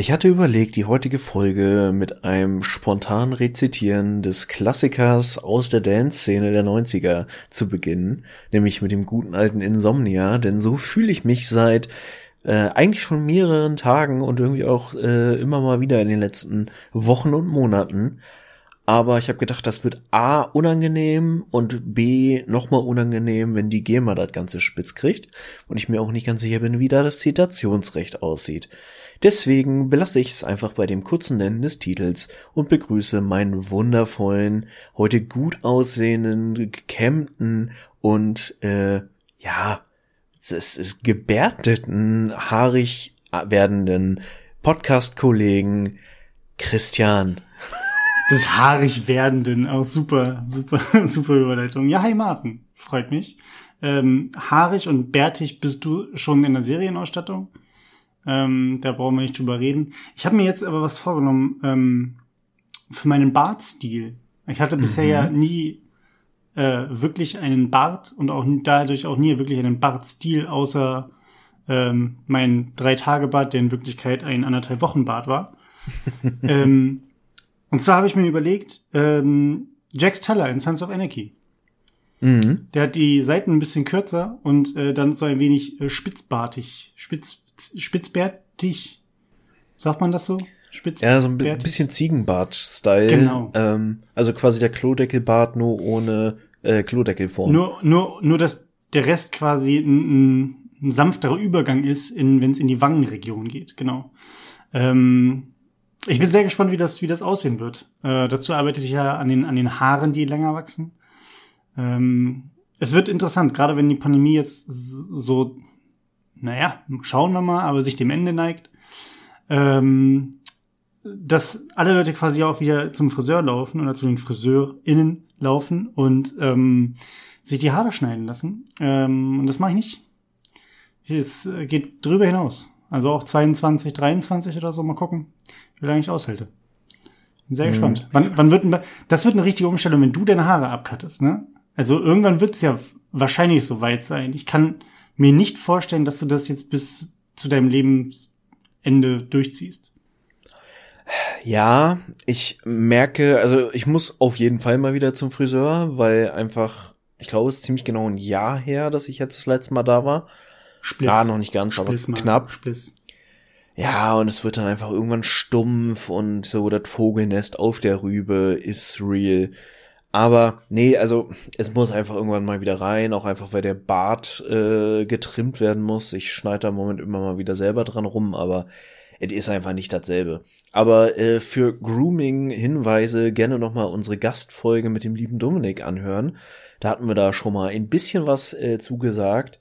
Ich hatte überlegt, die heutige Folge mit einem spontanen Rezitieren des Klassikers aus der Dance-Szene der 90er zu beginnen, nämlich mit dem guten alten Insomnia, denn so fühle ich mich seit äh, eigentlich schon mehreren Tagen und irgendwie auch äh, immer mal wieder in den letzten Wochen und Monaten. Aber ich habe gedacht, das wird A unangenehm und B nochmal unangenehm, wenn die GEMA das Ganze spitz kriegt und ich mir auch nicht ganz sicher bin, wie da das Zitationsrecht aussieht. Deswegen belasse ich es einfach bei dem kurzen Nennen des Titels und begrüße meinen wundervollen, heute gut aussehenden, gekämmten und äh, ja, es ist gebärteten, haarig werdenden Podcast-Kollegen Christian. Des haarig werdenden, auch super, super, super Überleitung. Ja, hi Martin, freut mich. Ähm, haarig und bärtig bist du schon in der Serienausstattung? Ähm, da brauchen wir nicht drüber reden. Ich habe mir jetzt aber was vorgenommen ähm, für meinen Bartstil. Ich hatte bisher mhm. ja nie äh, wirklich einen Bart und auch dadurch auch nie wirklich einen Bartstil, außer ähm, mein Drei-Tage-Bart, der in Wirklichkeit ein anderthalb Wochen-Bart war. ähm, und zwar habe ich mir überlegt, ähm, Jax Teller in Sons of Anarchy. Mhm. Der hat die Seiten ein bisschen kürzer und äh, dann so ein wenig äh, spitzbartig, spitz, spitzbärtig. Sagt man das so? Spitz ja, so ein bisschen Ziegenbart-Style. Genau. Ähm, also quasi der Klodeckelbart nur ohne äh, Klodeckelform. Nur, nur, nur, dass der Rest quasi ein, ein sanfterer Übergang ist, wenn es in die Wangenregion geht. Genau. Ähm, ich bin sehr gespannt, wie das, wie das aussehen wird. Äh, dazu arbeite ich ja an den, an den Haaren, die länger wachsen. Ähm, es wird interessant, gerade wenn die Pandemie jetzt so naja, schauen wir mal, aber sich dem Ende neigt, ähm, dass alle Leute quasi auch wieder zum Friseur laufen oder zu den FriseurInnen laufen und ähm, sich die Haare schneiden lassen. Ähm, und das mache ich nicht. Es geht drüber hinaus. Also auch 22, 23 oder so, mal gucken, wie lange ich aushalte. Bin sehr mhm. gespannt. Wann, wann wird denn, das wird eine richtige Umstellung, wenn du deine Haare abkattest, ne? Also irgendwann wird es ja wahrscheinlich so weit sein. Ich kann mir nicht vorstellen, dass du das jetzt bis zu deinem Lebensende durchziehst. Ja, ich merke, also ich muss auf jeden Fall mal wieder zum Friseur, weil einfach, ich glaube, es ist ziemlich genau ein Jahr her, dass ich jetzt das letzte Mal da war. Spliss. Ja, noch nicht ganz, Spliss aber knapp. Spliss. Ja, und es wird dann einfach irgendwann stumpf und so das Vogelnest auf der Rübe ist real. Aber nee, also es muss einfach irgendwann mal wieder rein, auch einfach weil der Bart äh, getrimmt werden muss. Ich schneide da im Moment immer mal wieder selber dran rum, aber es ist einfach nicht dasselbe. Aber äh, für Grooming-Hinweise gerne nochmal unsere Gastfolge mit dem lieben Dominik anhören. Da hatten wir da schon mal ein bisschen was äh, zugesagt.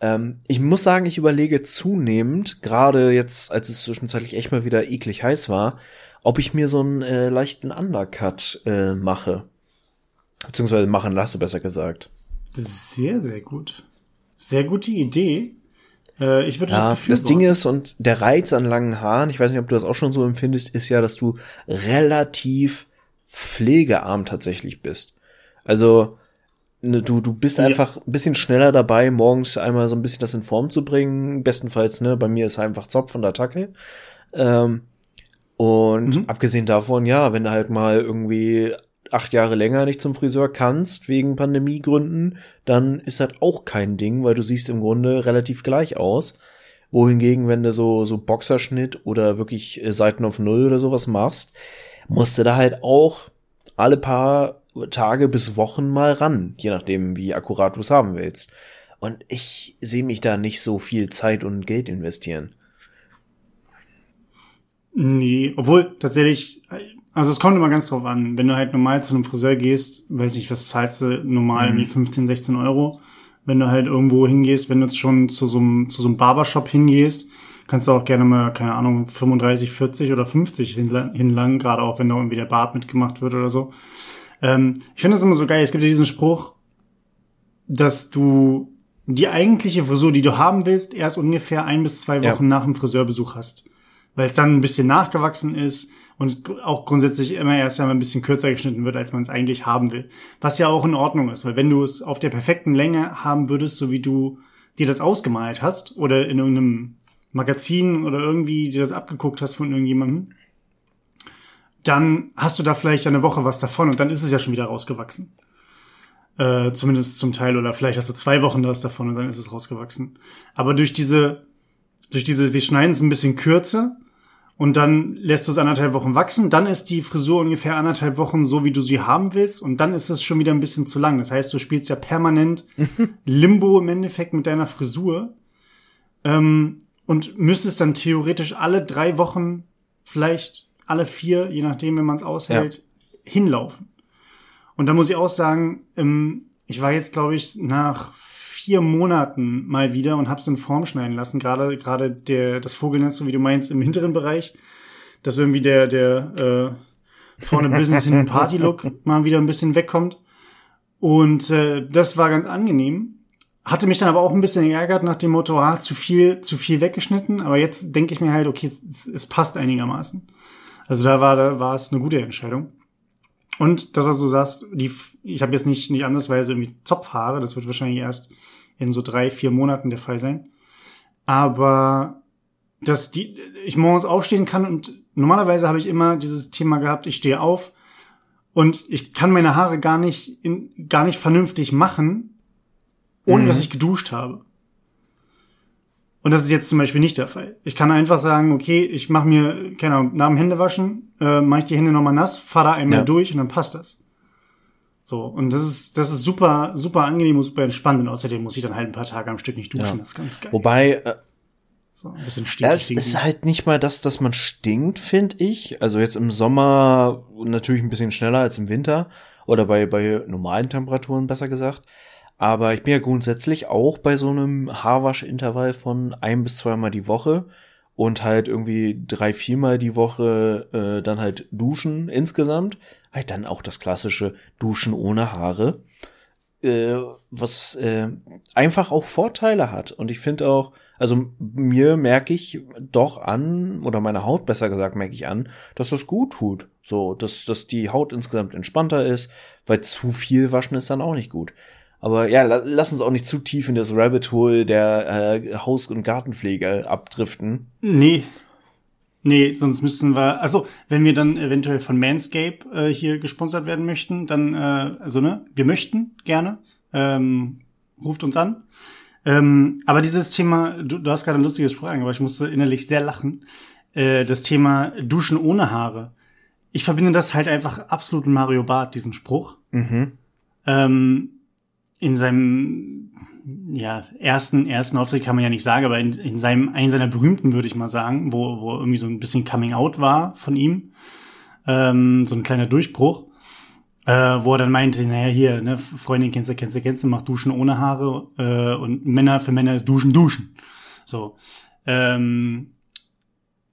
Ähm, ich muss sagen, ich überlege zunehmend, gerade jetzt, als es zwischenzeitlich echt mal wieder eklig heiß war, ob ich mir so einen äh, leichten Undercut äh, mache. Beziehungsweise machen lasse, besser gesagt. Das ist sehr, sehr gut. Sehr gute Idee. Äh, ich würde ja, das Das Ding ist, und der Reiz an langen Haaren, ich weiß nicht, ob du das auch schon so empfindest, ist ja, dass du relativ pflegearm tatsächlich bist. Also, ne, du, du bist ja. einfach ein bisschen schneller dabei, morgens einmal so ein bisschen das in Form zu bringen. Bestenfalls, ne, bei mir ist einfach Zopf und Attacke. Ähm, und mhm. abgesehen davon, ja, wenn du halt mal irgendwie acht Jahre länger nicht zum Friseur kannst, wegen Pandemiegründen, dann ist das auch kein Ding, weil du siehst im Grunde relativ gleich aus. Wohingegen, wenn du so, so Boxerschnitt oder wirklich äh, Seiten auf Null oder sowas machst, musst du da halt auch alle paar Tage bis Wochen mal ran, je nachdem, wie akkurat du es haben willst. Und ich sehe mich da nicht so viel Zeit und Geld investieren. Nee, obwohl tatsächlich, also es kommt immer ganz drauf an. Wenn du halt normal zu einem Friseur gehst, weiß ich, was zahlst du normal, mhm. wie 15, 16 Euro. Wenn du halt irgendwo hingehst, wenn du jetzt schon zu so einem, zu so einem Barbershop hingehst, kannst du auch gerne mal, keine Ahnung, 35, 40 oder 50 hinlangen, gerade auch wenn da irgendwie der Bart mitgemacht wird oder so. Ähm, ich finde das immer so geil. Es gibt ja diesen Spruch, dass du die eigentliche Frisur, die du haben willst, erst ungefähr ein bis zwei Wochen ja. nach dem Friseurbesuch hast. Weil es dann ein bisschen nachgewachsen ist, und auch grundsätzlich immer erst einmal ein bisschen kürzer geschnitten wird, als man es eigentlich haben will. Was ja auch in Ordnung ist, weil wenn du es auf der perfekten Länge haben würdest, so wie du dir das ausgemalt hast oder in irgendeinem Magazin oder irgendwie dir das abgeguckt hast von irgendjemandem, dann hast du da vielleicht eine Woche was davon und dann ist es ja schon wieder rausgewachsen. Äh, zumindest zum Teil oder vielleicht hast du zwei Wochen das davon und dann ist es rausgewachsen. Aber durch diese, durch diese, wir schneiden es ein bisschen kürzer und dann lässt du es anderthalb Wochen wachsen, dann ist die Frisur ungefähr anderthalb Wochen so, wie du sie haben willst und dann ist es schon wieder ein bisschen zu lang. Das heißt, du spielst ja permanent Limbo im Endeffekt mit deiner Frisur ähm, und müsstest dann theoretisch alle drei Wochen, vielleicht alle vier, je nachdem, wenn man es aushält, ja. hinlaufen. Und da muss ich auch sagen, ähm, ich war jetzt, glaube ich, nach vier Monaten mal wieder und hab's in Form schneiden lassen. Gerade gerade der das Vogelnest, so wie du meinst, im hinteren Bereich, dass irgendwie der der äh, vorne Business in Party Look mal wieder ein bisschen wegkommt. Und äh, das war ganz angenehm. Hatte mich dann aber auch ein bisschen geärgert nach dem Motto, ah, zu viel, zu viel weggeschnitten. Aber jetzt denke ich mir halt, okay, es, es passt einigermaßen. Also da war, da war es eine gute Entscheidung. Und das, was du sagst, die, ich habe jetzt nicht, nicht andersweise irgendwie Zopfhaare, das wird wahrscheinlich erst in so drei, vier Monaten der Fall sein. Aber dass die, ich morgens aufstehen kann und normalerweise habe ich immer dieses Thema gehabt, ich stehe auf und ich kann meine Haare gar nicht, in, gar nicht vernünftig machen, ohne mhm. dass ich geduscht habe. Und das ist jetzt zum Beispiel nicht der Fall. Ich kann einfach sagen, okay, ich mache mir, keine Ahnung, nach dem Händewaschen, äh, mache ich die Hände nochmal nass, fahre da einmal ja. durch und dann passt das. So, und das ist, das ist super, super angenehm und super entspannt. Und außerdem muss ich dann halt ein paar Tage am Stück nicht duschen. Ja. Das ist ganz geil. Wobei, äh, so, ein bisschen stinkt. Es ist halt nicht mal das, dass man stinkt, finde ich. Also jetzt im Sommer natürlich ein bisschen schneller als im Winter. Oder bei, bei normalen Temperaturen, besser gesagt. Aber ich bin ja grundsätzlich auch bei so einem Haarwaschintervall von ein bis zweimal die Woche und halt irgendwie drei, viermal die Woche äh, dann halt duschen insgesamt. Halt dann auch das klassische Duschen ohne Haare. Äh, was äh, einfach auch Vorteile hat. Und ich finde auch, also mir merke ich doch an, oder meine Haut besser gesagt merke ich an, dass das gut tut. So, dass, dass die Haut insgesamt entspannter ist, weil zu viel waschen ist dann auch nicht gut. Aber ja, lass uns auch nicht zu tief in das Rabbit Hole der äh, Haus- und Gartenpflege abdriften. Nee. Nee, sonst müssen wir, also wenn wir dann eventuell von Manscape äh, hier gesponsert werden möchten, dann, äh, also ne, wir möchten gerne, ähm, ruft uns an. Ähm, aber dieses Thema, du, du hast gerade ein lustiges Sprachen, aber ich musste innerlich sehr lachen. Äh, das Thema Duschen ohne Haare. Ich verbinde das halt einfach absolut mit Mario Barth, diesen Spruch. Mhm. Ähm, in seinem ja, ersten, ersten Auftritt kann man ja nicht sagen, aber in, in seinem, einen seiner berühmten, würde ich mal sagen, wo, wo irgendwie so ein bisschen Coming Out war von ihm, ähm, so ein kleiner Durchbruch, äh, wo er dann meinte, naja, hier, ne, Freundin kennst du, kennst du, kennst du, macht Duschen ohne Haare äh, und Männer für Männer ist Duschen, Duschen. So. Ähm,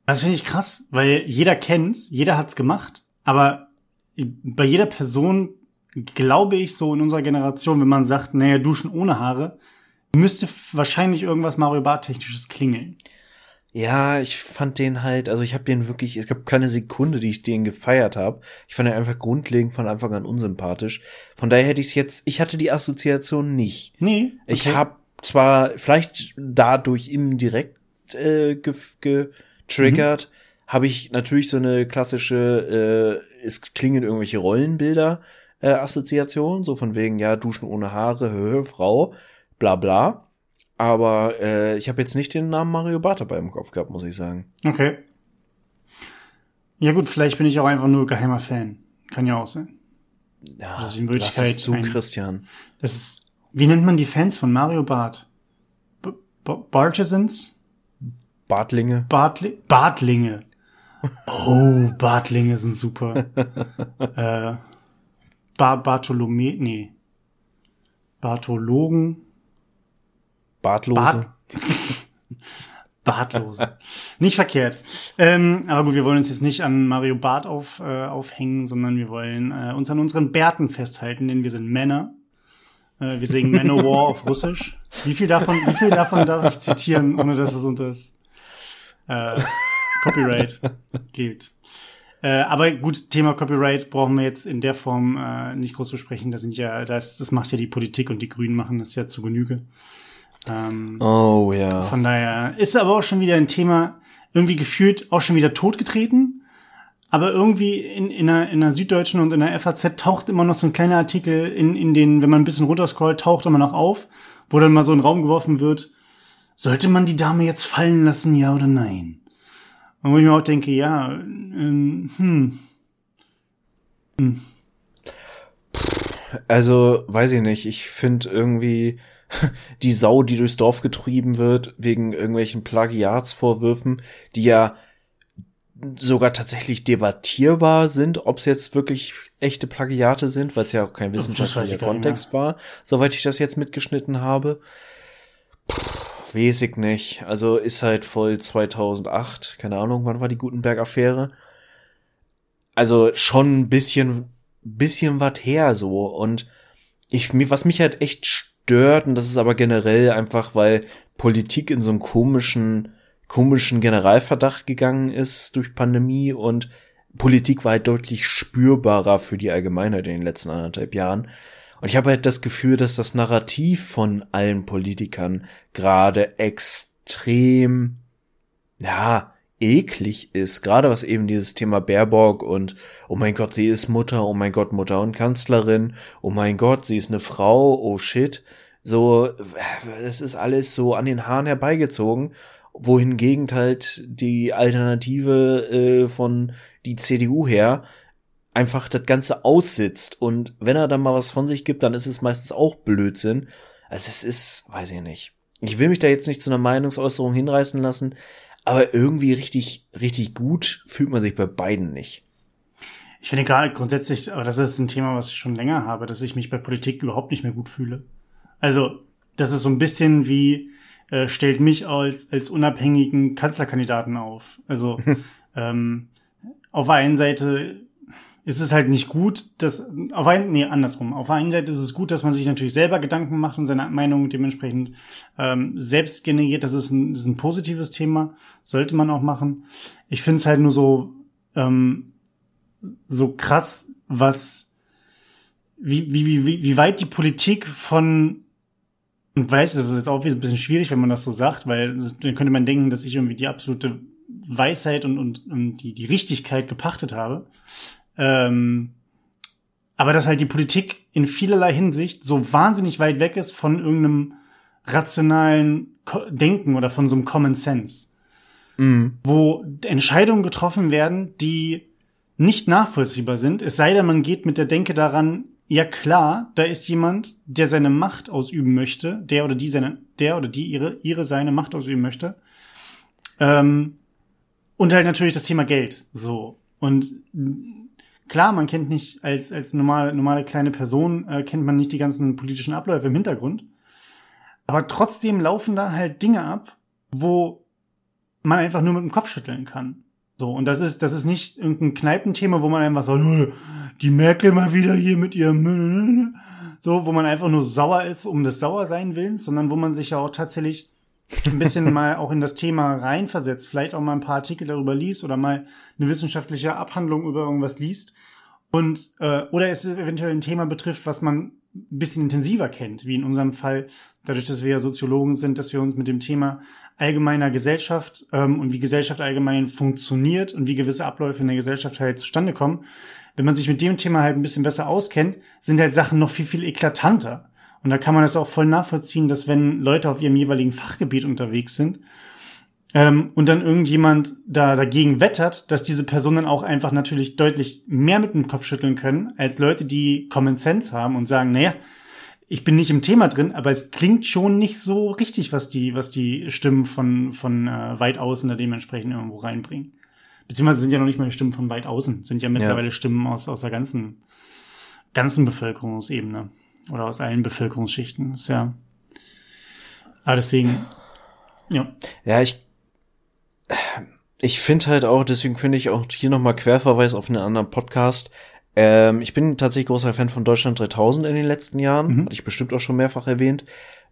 das finde ich krass, weil jeder kennt's, jeder hat's gemacht, aber bei jeder Person glaube ich, so in unserer Generation, wenn man sagt, naja, duschen ohne Haare, müsste wahrscheinlich irgendwas Mario Bart technisches klingeln. Ja, ich fand den halt, also ich habe den wirklich, es gab keine Sekunde, die ich den gefeiert habe. Ich fand ihn einfach grundlegend von Anfang an unsympathisch. Von daher hätte ich es jetzt, ich hatte die Assoziation nicht. Nee. Okay. Ich habe zwar vielleicht dadurch indirekt äh, getriggert, mhm. habe ich natürlich so eine klassische, äh, es klingen irgendwelche Rollenbilder äh, Assoziation, so von wegen, ja, duschen ohne Haare, hö, Frau, bla bla. Aber äh, ich habe jetzt nicht den Namen Mario Barth dabei im Kopf gehabt, muss ich sagen. Okay. Ja gut, vielleicht bin ich auch einfach nur geheimer Fan. Kann ja auch sein. Ja, das ist in Wirklichkeit zu, ein, Christian. Das ist, wie nennt man die Fans von Mario Barth? B Bartisans? Bartlinge. Bartli Bartlinge. Oh, Bartlinge sind super. äh, Bar Bartholome, nee. Barthologen. Bartlose. Bart Bartlose. nicht verkehrt. Ähm, aber gut, wir wollen uns jetzt nicht an Mario Bart auf, äh, aufhängen, sondern wir wollen äh, uns an unseren Bärten festhalten, denn wir sind Männer. Äh, wir singen Manowar auf Russisch. Wie viel davon, wie viel davon darf ich zitieren, ohne dass es unter das äh, Copyright geht? Äh, aber gut, Thema Copyright brauchen wir jetzt in der Form äh, nicht groß besprechen. Da sind ja, das, das macht ja die Politik und die Grünen machen das ja zu Genüge. Ähm, oh ja. Von daher ist aber auch schon wieder ein Thema, irgendwie gefühlt auch schon wieder totgetreten. Aber irgendwie in, in, einer, in einer Süddeutschen und in der FAZ taucht immer noch so ein kleiner Artikel in, in den, wenn man ein bisschen runterscrollt, taucht immer noch auf, wo dann mal so in den Raum geworfen wird, sollte man die Dame jetzt fallen lassen, ja oder nein? Und wo ich mir auch denke, ja, ähm, hm. hm. Also, weiß ich nicht, ich finde irgendwie die Sau, die durchs Dorf getrieben wird, wegen irgendwelchen Plagiatsvorwürfen, die ja sogar tatsächlich debattierbar sind, ob es jetzt wirklich echte Plagiate sind, weil es ja auch kein wissenschaftlicher Kontext war, soweit ich das jetzt mitgeschnitten habe. Puh, weiß ich nicht. Also ist halt voll 2008, keine Ahnung, wann war die Gutenberg-Affäre. Also schon ein bisschen, bisschen was her so und ich, was mich halt echt stört, und das ist aber generell einfach, weil Politik in so einen komischen komischen Generalverdacht gegangen ist durch Pandemie und Politik war halt deutlich spürbarer für die Allgemeinheit in den letzten anderthalb Jahren. Und ich habe halt das Gefühl, dass das Narrativ von allen Politikern gerade extrem, ja, eklig ist. Gerade was eben dieses Thema Baerbock und, oh mein Gott, sie ist Mutter, oh mein Gott, Mutter und Kanzlerin, oh mein Gott, sie ist eine Frau, oh shit. So, das ist alles so an den Haaren herbeigezogen wohingegen halt die Alternative äh, von die CDU her einfach das Ganze aussitzt. Und wenn er dann mal was von sich gibt, dann ist es meistens auch Blödsinn. Also es ist, weiß ich nicht. Ich will mich da jetzt nicht zu einer Meinungsäußerung hinreißen lassen, aber irgendwie richtig, richtig gut fühlt man sich bei beiden nicht. Ich finde gerade grundsätzlich, aber das ist ein Thema, was ich schon länger habe, dass ich mich bei Politik überhaupt nicht mehr gut fühle. Also, das ist so ein bisschen wie, äh, stellt mich als, als unabhängigen Kanzlerkandidaten auf. Also ähm, auf der einen Seite ist es halt nicht gut, dass auf ein, nee, andersrum. Auf der einen Seite ist es gut, dass man sich natürlich selber Gedanken macht und seine Meinung dementsprechend ähm, selbst generiert. Das ist ein, das ist ein positives Thema, sollte man auch machen. Ich finde es halt nur so ähm, so krass, was wie, wie, wie, wie weit die Politik von und weiß, das ist jetzt auch wieder ein bisschen schwierig, wenn man das so sagt, weil dann könnte man denken, dass ich irgendwie die absolute Weisheit und, und, und die, die Richtigkeit gepachtet habe. Ähm, aber dass halt die Politik in vielerlei Hinsicht so wahnsinnig weit weg ist von irgendeinem rationalen Denken oder von so einem Common Sense. Mhm. Wo Entscheidungen getroffen werden, die nicht nachvollziehbar sind, es sei denn, man geht mit der Denke daran, ja klar, da ist jemand, der seine Macht ausüben möchte, der oder die seine, der oder die ihre, ihre seine Macht ausüben möchte. Ähm, und halt natürlich das Thema Geld. So. Und klar, man kennt nicht, als, als normale, normale kleine Person, äh, kennt man nicht die ganzen politischen Abläufe im Hintergrund. Aber trotzdem laufen da halt Dinge ab, wo man einfach nur mit dem Kopf schütteln kann. So, und das ist, das ist nicht irgendein Kneipenthema, wo man einfach sagt, die Merkel mal wieder hier mit ihrem so, wo man einfach nur sauer ist um des Sauersein willens, sondern wo man sich ja auch tatsächlich ein bisschen mal auch in das Thema reinversetzt, vielleicht auch mal ein paar Artikel darüber liest oder mal eine wissenschaftliche Abhandlung über irgendwas liest und äh, oder es eventuell ein Thema betrifft, was man ein bisschen intensiver kennt, wie in unserem Fall, dadurch, dass wir ja Soziologen sind, dass wir uns mit dem Thema allgemeiner Gesellschaft ähm, und wie Gesellschaft allgemein funktioniert und wie gewisse Abläufe in der Gesellschaft halt zustande kommen, wenn man sich mit dem Thema halt ein bisschen besser auskennt, sind halt Sachen noch viel, viel eklatanter. Und da kann man das auch voll nachvollziehen, dass wenn Leute auf ihrem jeweiligen Fachgebiet unterwegs sind ähm, und dann irgendjemand da dagegen wettert, dass diese Personen auch einfach natürlich deutlich mehr mit dem Kopf schütteln können, als Leute, die Common Sense haben und sagen, naja, ich bin nicht im Thema drin, aber es klingt schon nicht so richtig, was die, was die Stimmen von, von äh, weit außen da dementsprechend irgendwo reinbringen. Beziehungsweise sind ja noch nicht mal die Stimmen von weit außen, sind ja mittlerweile ja. Stimmen aus, aus der ganzen, ganzen Bevölkerungsebene oder aus allen Bevölkerungsschichten. ist ja. Aber deswegen, ja. Ja, ich, ich finde halt auch, deswegen finde ich auch hier nochmal Querverweis auf einen anderen Podcast. Ähm, ich bin tatsächlich großer Fan von Deutschland 3000 in den letzten Jahren. Mhm. Hatte ich bestimmt auch schon mehrfach erwähnt.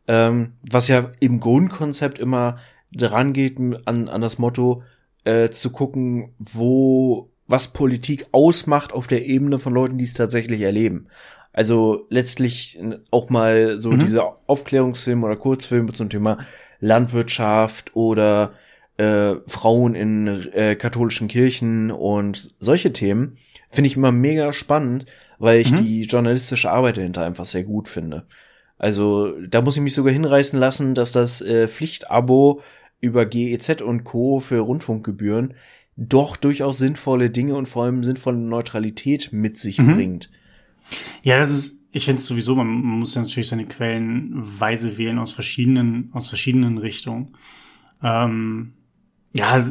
Ähm, was ja im Grundkonzept immer dran geht an, an das Motto, äh, zu gucken, wo was Politik ausmacht auf der Ebene von Leuten, die es tatsächlich erleben. Also letztlich auch mal so mhm. diese Aufklärungsfilme oder Kurzfilme zum Thema Landwirtschaft oder äh, Frauen in äh, katholischen Kirchen und solche Themen finde ich immer mega spannend, weil ich mhm. die journalistische Arbeit dahinter einfach sehr gut finde. Also da muss ich mich sogar hinreißen lassen, dass das äh, Pflichtabo über GEZ und Co. für Rundfunkgebühren doch durchaus sinnvolle Dinge und vor allem sinnvolle Neutralität mit sich mhm. bringt. Ja, das ist, ich finde es sowieso, man, muss ja natürlich seine Quellen weise wählen aus verschiedenen, aus verschiedenen Richtungen. Ähm, ja,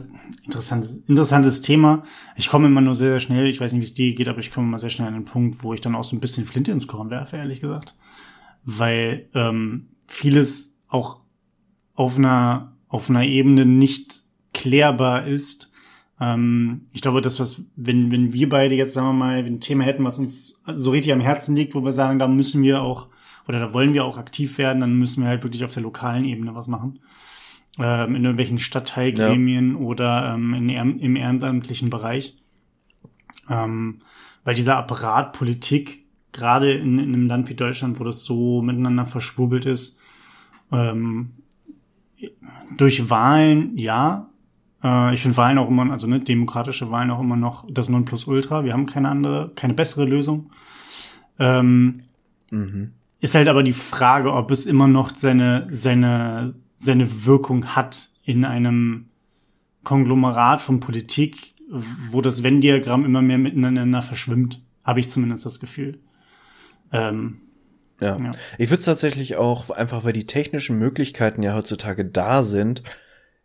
interessantes, interessantes Thema. Ich komme immer nur sehr, sehr schnell, ich weiß nicht, wie es dir geht, aber ich komme immer sehr schnell an den Punkt, wo ich dann auch so ein bisschen Flinte ins Korn werfe, ehrlich gesagt. Weil ähm, vieles auch auf einer, auf einer Ebene nicht klärbar ist. Ähm, ich glaube, das, was, wenn, wenn wir beide jetzt, sagen wir mal, ein Thema hätten, was uns so richtig am Herzen liegt, wo wir sagen, da müssen wir auch, oder da wollen wir auch aktiv werden, dann müssen wir halt wirklich auf der lokalen Ebene was machen ähm, in irgendwelchen Stadtteilgremien ja. oder ähm, in, im ehrenamtlichen Bereich. Ähm, weil dieser Apparat Politik, gerade in, in einem Land wie Deutschland, wo das so miteinander verschwurbelt ist, ähm, durch Wahlen, ja. Äh, ich finde Wahlen auch immer, also ne, demokratische Wahlen auch immer noch das Nonplusultra. Wir haben keine andere, keine bessere Lösung. Ähm, mhm. Ist halt aber die Frage, ob es immer noch seine, seine seine Wirkung hat in einem Konglomerat von Politik, wo das Venn-Diagramm immer mehr miteinander verschwimmt, habe ich zumindest das Gefühl. Ähm, ja. ja. Ich würde es tatsächlich auch, einfach weil die technischen Möglichkeiten ja heutzutage da sind,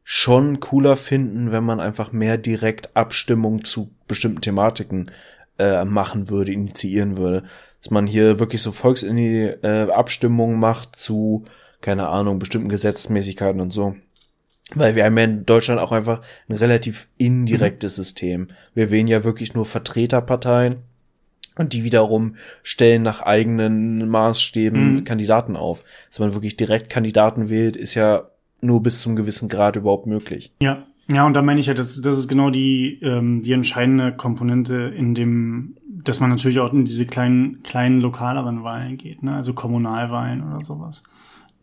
schon cooler finden, wenn man einfach mehr direkt Abstimmung zu bestimmten Thematiken äh, machen würde, initiieren würde. Dass man hier wirklich so Volksabstimmungen äh, macht zu keine Ahnung, bestimmten Gesetzmäßigkeiten und so. Weil wir haben ja in Deutschland auch einfach ein relativ indirektes mhm. System. Wir wählen ja wirklich nur Vertreterparteien und die wiederum stellen nach eigenen Maßstäben mhm. Kandidaten auf. Dass man wirklich direkt Kandidaten wählt, ist ja nur bis zum gewissen Grad überhaupt möglich. Ja, ja, und da meine ich ja, das, das ist genau die, ähm, die entscheidende Komponente in dem, dass man natürlich auch in diese kleinen, kleinen lokaleren Wahlen geht, ne? also Kommunalwahlen oder sowas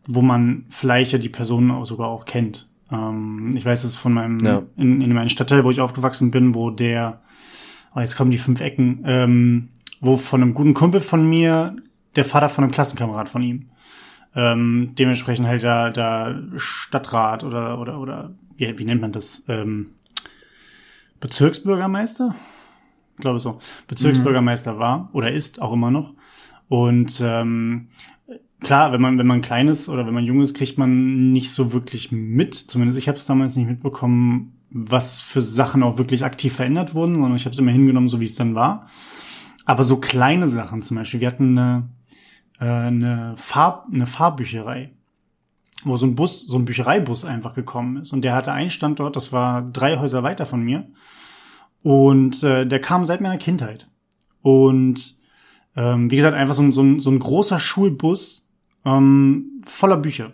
wo man vielleicht ja die Personen auch sogar auch kennt. Ähm, ich weiß es von meinem, ja. in, in meinem Stadtteil, wo ich aufgewachsen bin, wo der, oh, jetzt kommen die fünf Ecken, ähm, wo von einem guten Kumpel von mir der Vater von einem Klassenkamerad von ihm. Ähm, dementsprechend halt da, da Stadtrat oder, oder, oder, wie, wie nennt man das? Ähm, Bezirksbürgermeister? Ich glaube so. Bezirksbürgermeister mhm. war oder ist auch immer noch. Und ähm, klar, wenn man, wenn man klein ist oder wenn man jung ist, kriegt man nicht so wirklich mit. Zumindest ich habe es damals nicht mitbekommen, was für Sachen auch wirklich aktiv verändert wurden, sondern ich habe es immer hingenommen, so wie es dann war. Aber so kleine Sachen zum Beispiel, wir hatten eine, äh, eine, Farb, eine Fahrbücherei, wo so ein Bus, so ein Büchereibus einfach gekommen ist. Und der hatte einen Standort, das war drei Häuser weiter von mir. Und äh, der kam seit meiner Kindheit. Und ähm, wie gesagt, einfach so, so, so ein großer Schulbus, ähm, voller Bücher.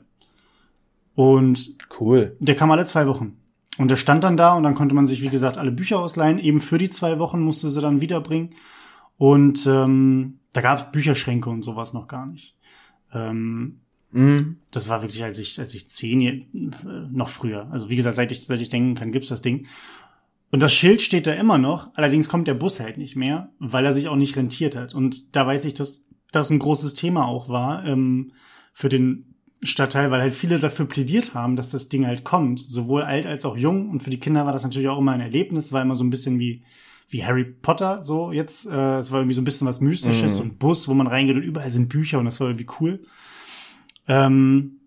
Und cool. Der kam alle zwei Wochen. Und der stand dann da und dann konnte man sich, wie gesagt, alle Bücher ausleihen. Eben für die zwei Wochen musste sie dann wiederbringen. Und ähm, da gab es Bücherschränke und sowas noch gar nicht. Ähm, mm. Das war wirklich, als ich, als ich zehn, äh, noch früher. Also wie gesagt, seit ich, seit ich denken kann, gibt's das Ding. Und das Schild steht da immer noch. Allerdings kommt der Bus halt nicht mehr, weil er sich auch nicht rentiert hat. Und da weiß ich, dass das ein großes Thema auch war. Ähm, für den Stadtteil, weil halt viele dafür plädiert haben, dass das Ding halt kommt, sowohl alt als auch jung. Und für die Kinder war das natürlich auch immer ein Erlebnis, war immer so ein bisschen wie wie Harry Potter so jetzt. Äh, es war irgendwie so ein bisschen was Mystisches mhm. und Bus, wo man reingeht und überall sind Bücher und das war irgendwie cool. Ähm,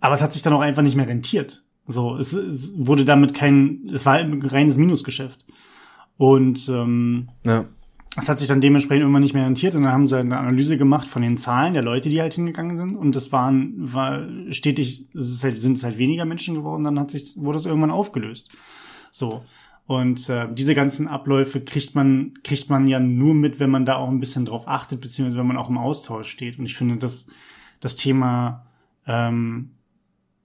aber es hat sich dann auch einfach nicht mehr rentiert. So, es, es wurde damit kein, es war ein reines Minusgeschäft. Und ähm, ja das hat sich dann dementsprechend irgendwann nicht mehr rentiert und dann haben sie eine Analyse gemacht von den Zahlen der Leute, die halt hingegangen sind und das waren war stetig es ist halt, sind es halt weniger Menschen geworden, dann hat sich wurde es irgendwann aufgelöst. So und äh, diese ganzen Abläufe kriegt man kriegt man ja nur mit, wenn man da auch ein bisschen drauf achtet beziehungsweise wenn man auch im Austausch steht und ich finde dass das Thema ähm,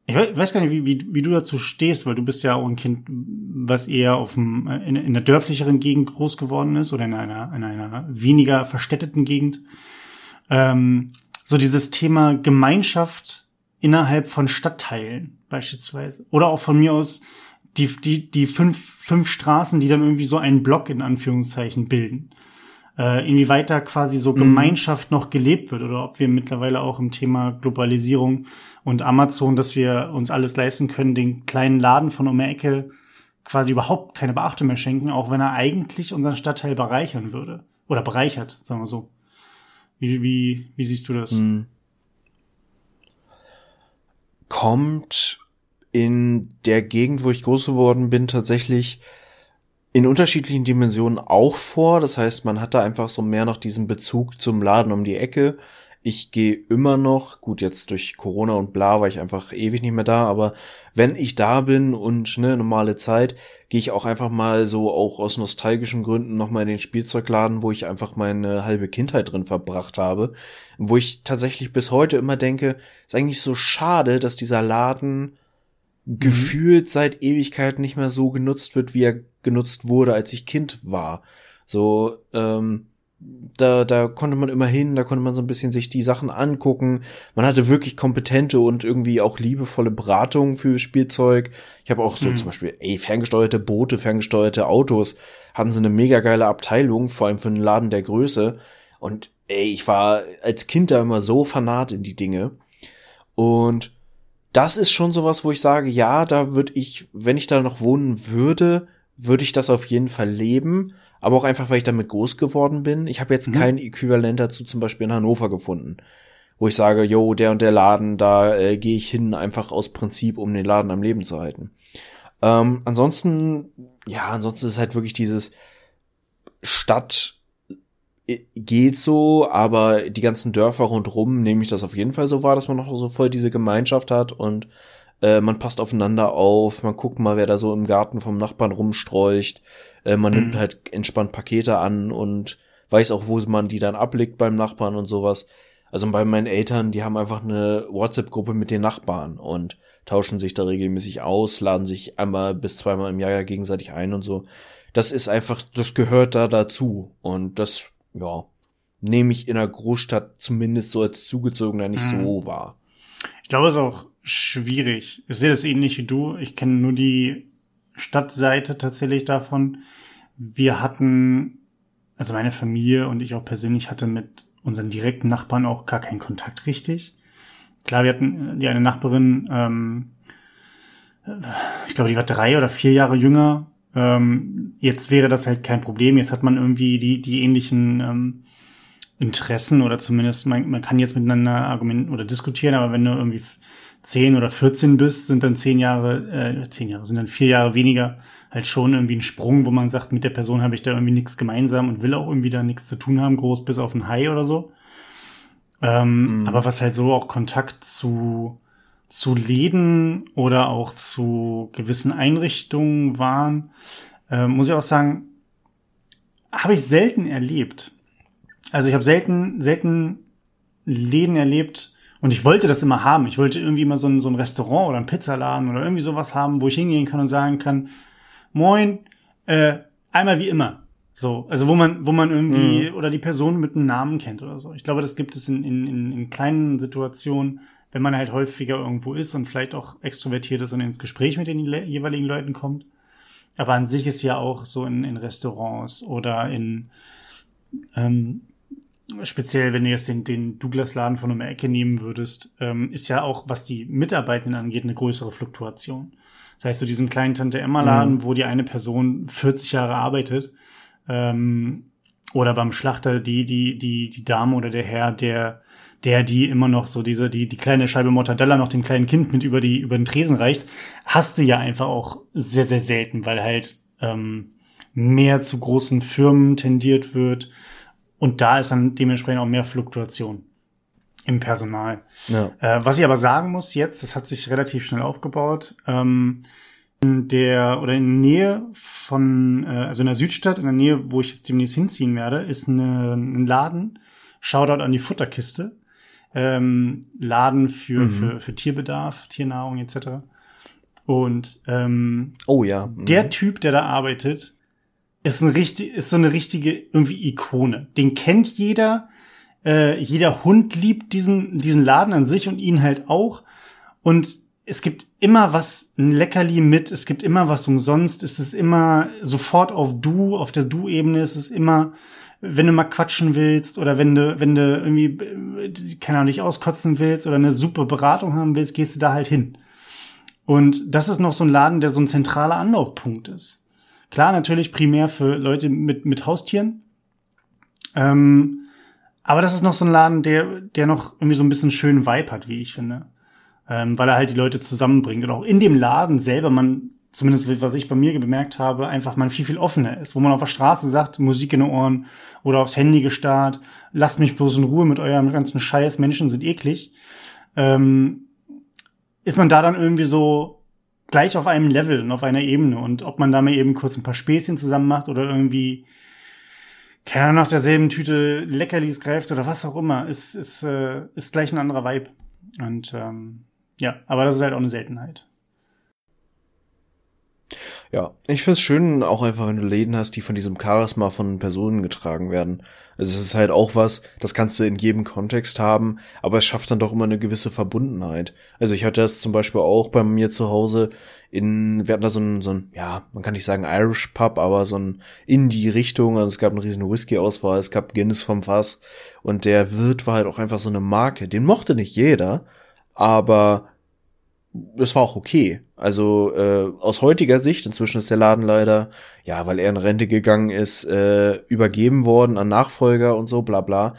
ich weiß gar nicht, wie, wie, wie du dazu stehst, weil du bist ja auch ein Kind, was eher auf dem, in, in einer dörflicheren Gegend groß geworden ist oder in einer, in einer weniger verstädteten Gegend. Ähm, so dieses Thema Gemeinschaft innerhalb von Stadtteilen beispielsweise. Oder auch von mir aus die, die, die fünf, fünf Straßen, die dann irgendwie so einen Block in Anführungszeichen bilden. Äh, inwieweit da quasi so mhm. Gemeinschaft noch gelebt wird oder ob wir mittlerweile auch im Thema Globalisierung und Amazon, dass wir uns alles leisten können, den kleinen Laden von um die Ecke quasi überhaupt keine Beachtung mehr schenken, auch wenn er eigentlich unseren Stadtteil bereichern würde. Oder bereichert, sagen wir so. Wie, wie, wie siehst du das? Mhm. Kommt in der Gegend, wo ich groß geworden bin, tatsächlich in unterschiedlichen Dimensionen auch vor. Das heißt, man hat da einfach so mehr noch diesen Bezug zum Laden um die Ecke. Ich gehe immer noch, gut, jetzt durch Corona und bla war ich einfach ewig nicht mehr da, aber wenn ich da bin und ne, normale Zeit, gehe ich auch einfach mal so auch aus nostalgischen Gründen nochmal in den Spielzeugladen, wo ich einfach meine halbe Kindheit drin verbracht habe, wo ich tatsächlich bis heute immer denke, ist eigentlich so schade, dass dieser Laden mhm. gefühlt seit Ewigkeit nicht mehr so genutzt wird, wie er genutzt wurde, als ich Kind war. So, ähm, da, da konnte man immer hin, da konnte man so ein bisschen sich die Sachen angucken. Man hatte wirklich kompetente und irgendwie auch liebevolle Beratung für Spielzeug. Ich habe auch so mhm. zum Beispiel, ey, ferngesteuerte Boote, ferngesteuerte Autos, hatten sie eine mega geile Abteilung, vor allem für einen Laden der Größe. Und ey, ich war als Kind da immer so fanat in die Dinge. Und das ist schon sowas, wo ich sage, ja, da würde ich, wenn ich da noch wohnen würde, würde ich das auf jeden Fall leben. Aber auch einfach, weil ich damit groß geworden bin. Ich habe jetzt mhm. kein Äquivalent dazu zum Beispiel in Hannover gefunden. Wo ich sage, yo, der und der Laden, da äh, gehe ich hin, einfach aus Prinzip, um den Laden am Leben zu halten. Ähm, ansonsten, ja, ansonsten ist halt wirklich dieses Stadt geht so, aber die ganzen Dörfer rundrum nehme ich das auf jeden Fall so wahr, dass man noch so voll diese Gemeinschaft hat und äh, man passt aufeinander auf, man guckt mal, wer da so im Garten vom Nachbarn rumstreucht, äh, man mhm. nimmt halt entspannt Pakete an und weiß auch, wo man die dann ablegt beim Nachbarn und sowas. Also bei meinen Eltern, die haben einfach eine WhatsApp-Gruppe mit den Nachbarn und tauschen sich da regelmäßig aus, laden sich einmal bis zweimal im Jahr gegenseitig ein und so. Das ist einfach, das gehört da dazu. Und das, ja, nehme ich in einer Großstadt zumindest so als Zugezogener nicht mhm. so wahr. Ich glaube, es ist auch schwierig. Ich sehe das ähnlich wie du. Ich kenne nur die Stadtseite tatsächlich davon. Wir hatten, also meine Familie und ich auch persönlich hatte mit unseren direkten Nachbarn auch gar keinen Kontakt richtig. Klar, wir hatten die eine Nachbarin, ähm, ich glaube, die war drei oder vier Jahre jünger. Ähm, jetzt wäre das halt kein Problem. Jetzt hat man irgendwie die, die ähnlichen ähm, Interessen oder zumindest man, man kann jetzt miteinander argumentieren oder diskutieren, aber wenn du irgendwie 10 oder 14 bist, sind dann 10 Jahre, äh, 10 Jahre, sind dann 4 Jahre weniger halt schon irgendwie ein Sprung, wo man sagt, mit der Person habe ich da irgendwie nichts gemeinsam und will auch irgendwie da nichts zu tun haben, groß bis auf ein High oder so. Ähm, mhm. Aber was halt so auch Kontakt zu, zu Läden oder auch zu gewissen Einrichtungen waren, äh, muss ich auch sagen, habe ich selten erlebt. Also ich habe selten, selten Läden erlebt, und ich wollte das immer haben. Ich wollte irgendwie mal so ein, so ein Restaurant oder ein Pizzaladen oder irgendwie sowas haben, wo ich hingehen kann und sagen kann, moin, äh, einmal wie immer. So, also wo man, wo man irgendwie mhm. oder die Person mit einem Namen kennt oder so. Ich glaube, das gibt es in, in, in, in kleinen Situationen, wenn man halt häufiger irgendwo ist und vielleicht auch extrovertiert ist und ins Gespräch mit den jeweiligen Leuten kommt. Aber an sich ist ja auch so in, in Restaurants oder in ähm, speziell wenn du jetzt den, den Douglas-Laden von einer Ecke nehmen würdest, ähm, ist ja auch, was die Mitarbeitenden angeht, eine größere Fluktuation. Das heißt, so diesen kleinen Tante-Emma-Laden, mhm. wo die eine Person 40 Jahre arbeitet, ähm, oder beim Schlachter die, die, die, die Dame oder der Herr, der, der, die immer noch so diese, die, die kleine Scheibe Mortadella noch dem kleinen Kind mit über die, über den Tresen reicht, hast du ja einfach auch sehr, sehr selten, weil halt, ähm, mehr zu großen Firmen tendiert wird, und da ist dann dementsprechend auch mehr Fluktuation im Personal. Ja. Äh, was ich aber sagen muss jetzt, das hat sich relativ schnell aufgebaut. Ähm, in der oder in der Nähe von, äh, also in der Südstadt, in der Nähe, wo ich jetzt demnächst hinziehen werde, ist eine, ein Laden. Shoutout an die Futterkiste. Ähm, Laden für, mhm. für, für Tierbedarf, Tiernahrung etc. Und ähm, oh ja. Mhm. der Typ, der da arbeitet, ist ein richtig, ist so eine richtige irgendwie Ikone. Den kennt jeder. Äh, jeder Hund liebt diesen, diesen Laden an sich und ihn halt auch. Und es gibt immer was, ein Leckerli mit, es gibt immer was umsonst, es ist immer sofort auf Du, auf der Du-Ebene, es ist immer, wenn du mal quatschen willst oder wenn du, wenn du irgendwie, keine Ahnung, nicht auskotzen willst oder eine super Beratung haben willst, gehst du da halt hin. Und das ist noch so ein Laden, der so ein zentraler Anlaufpunkt ist. Klar, natürlich primär für Leute mit, mit Haustieren. Ähm, aber das ist noch so ein Laden, der, der noch irgendwie so ein bisschen schönen Vibe hat, wie ich finde ähm, weil er halt die Leute zusammenbringt. Und auch in dem Laden selber man, zumindest was ich bei mir bemerkt habe, einfach man viel, viel offener ist. Wo man auf der Straße sagt, Musik in den Ohren oder aufs Handy gestarrt, lasst mich bloß in Ruhe mit eurem ganzen Scheiß, Menschen sind eklig. Ähm, ist man da dann irgendwie so gleich auf einem Level und auf einer Ebene. Und ob man da mal eben kurz ein paar Späßchen zusammen macht oder irgendwie keiner nach derselben Tüte Leckerlis greift oder was auch immer, ist, ist, äh, ist gleich ein anderer Vibe. Und ähm, ja, aber das ist halt auch eine Seltenheit. Ja, ich find's schön, auch einfach, wenn du Läden hast, die von diesem Charisma von Personen getragen werden. Also es ist halt auch was, das kannst du in jedem Kontext haben, aber es schafft dann doch immer eine gewisse Verbundenheit. Also ich hatte das zum Beispiel auch bei mir zu Hause in, wir hatten da so ein, so ein, ja, man kann nicht sagen Irish Pub, aber so ein in die Richtung. Also es gab eine riesen Whisky-Auswahl, es gab Guinness vom Fass und der Wirt war halt auch einfach so eine Marke. Den mochte nicht jeder, aber es war auch okay. Also äh, aus heutiger Sicht, inzwischen ist der Laden leider, ja, weil er in Rente gegangen ist, äh, übergeben worden an Nachfolger und so, bla bla.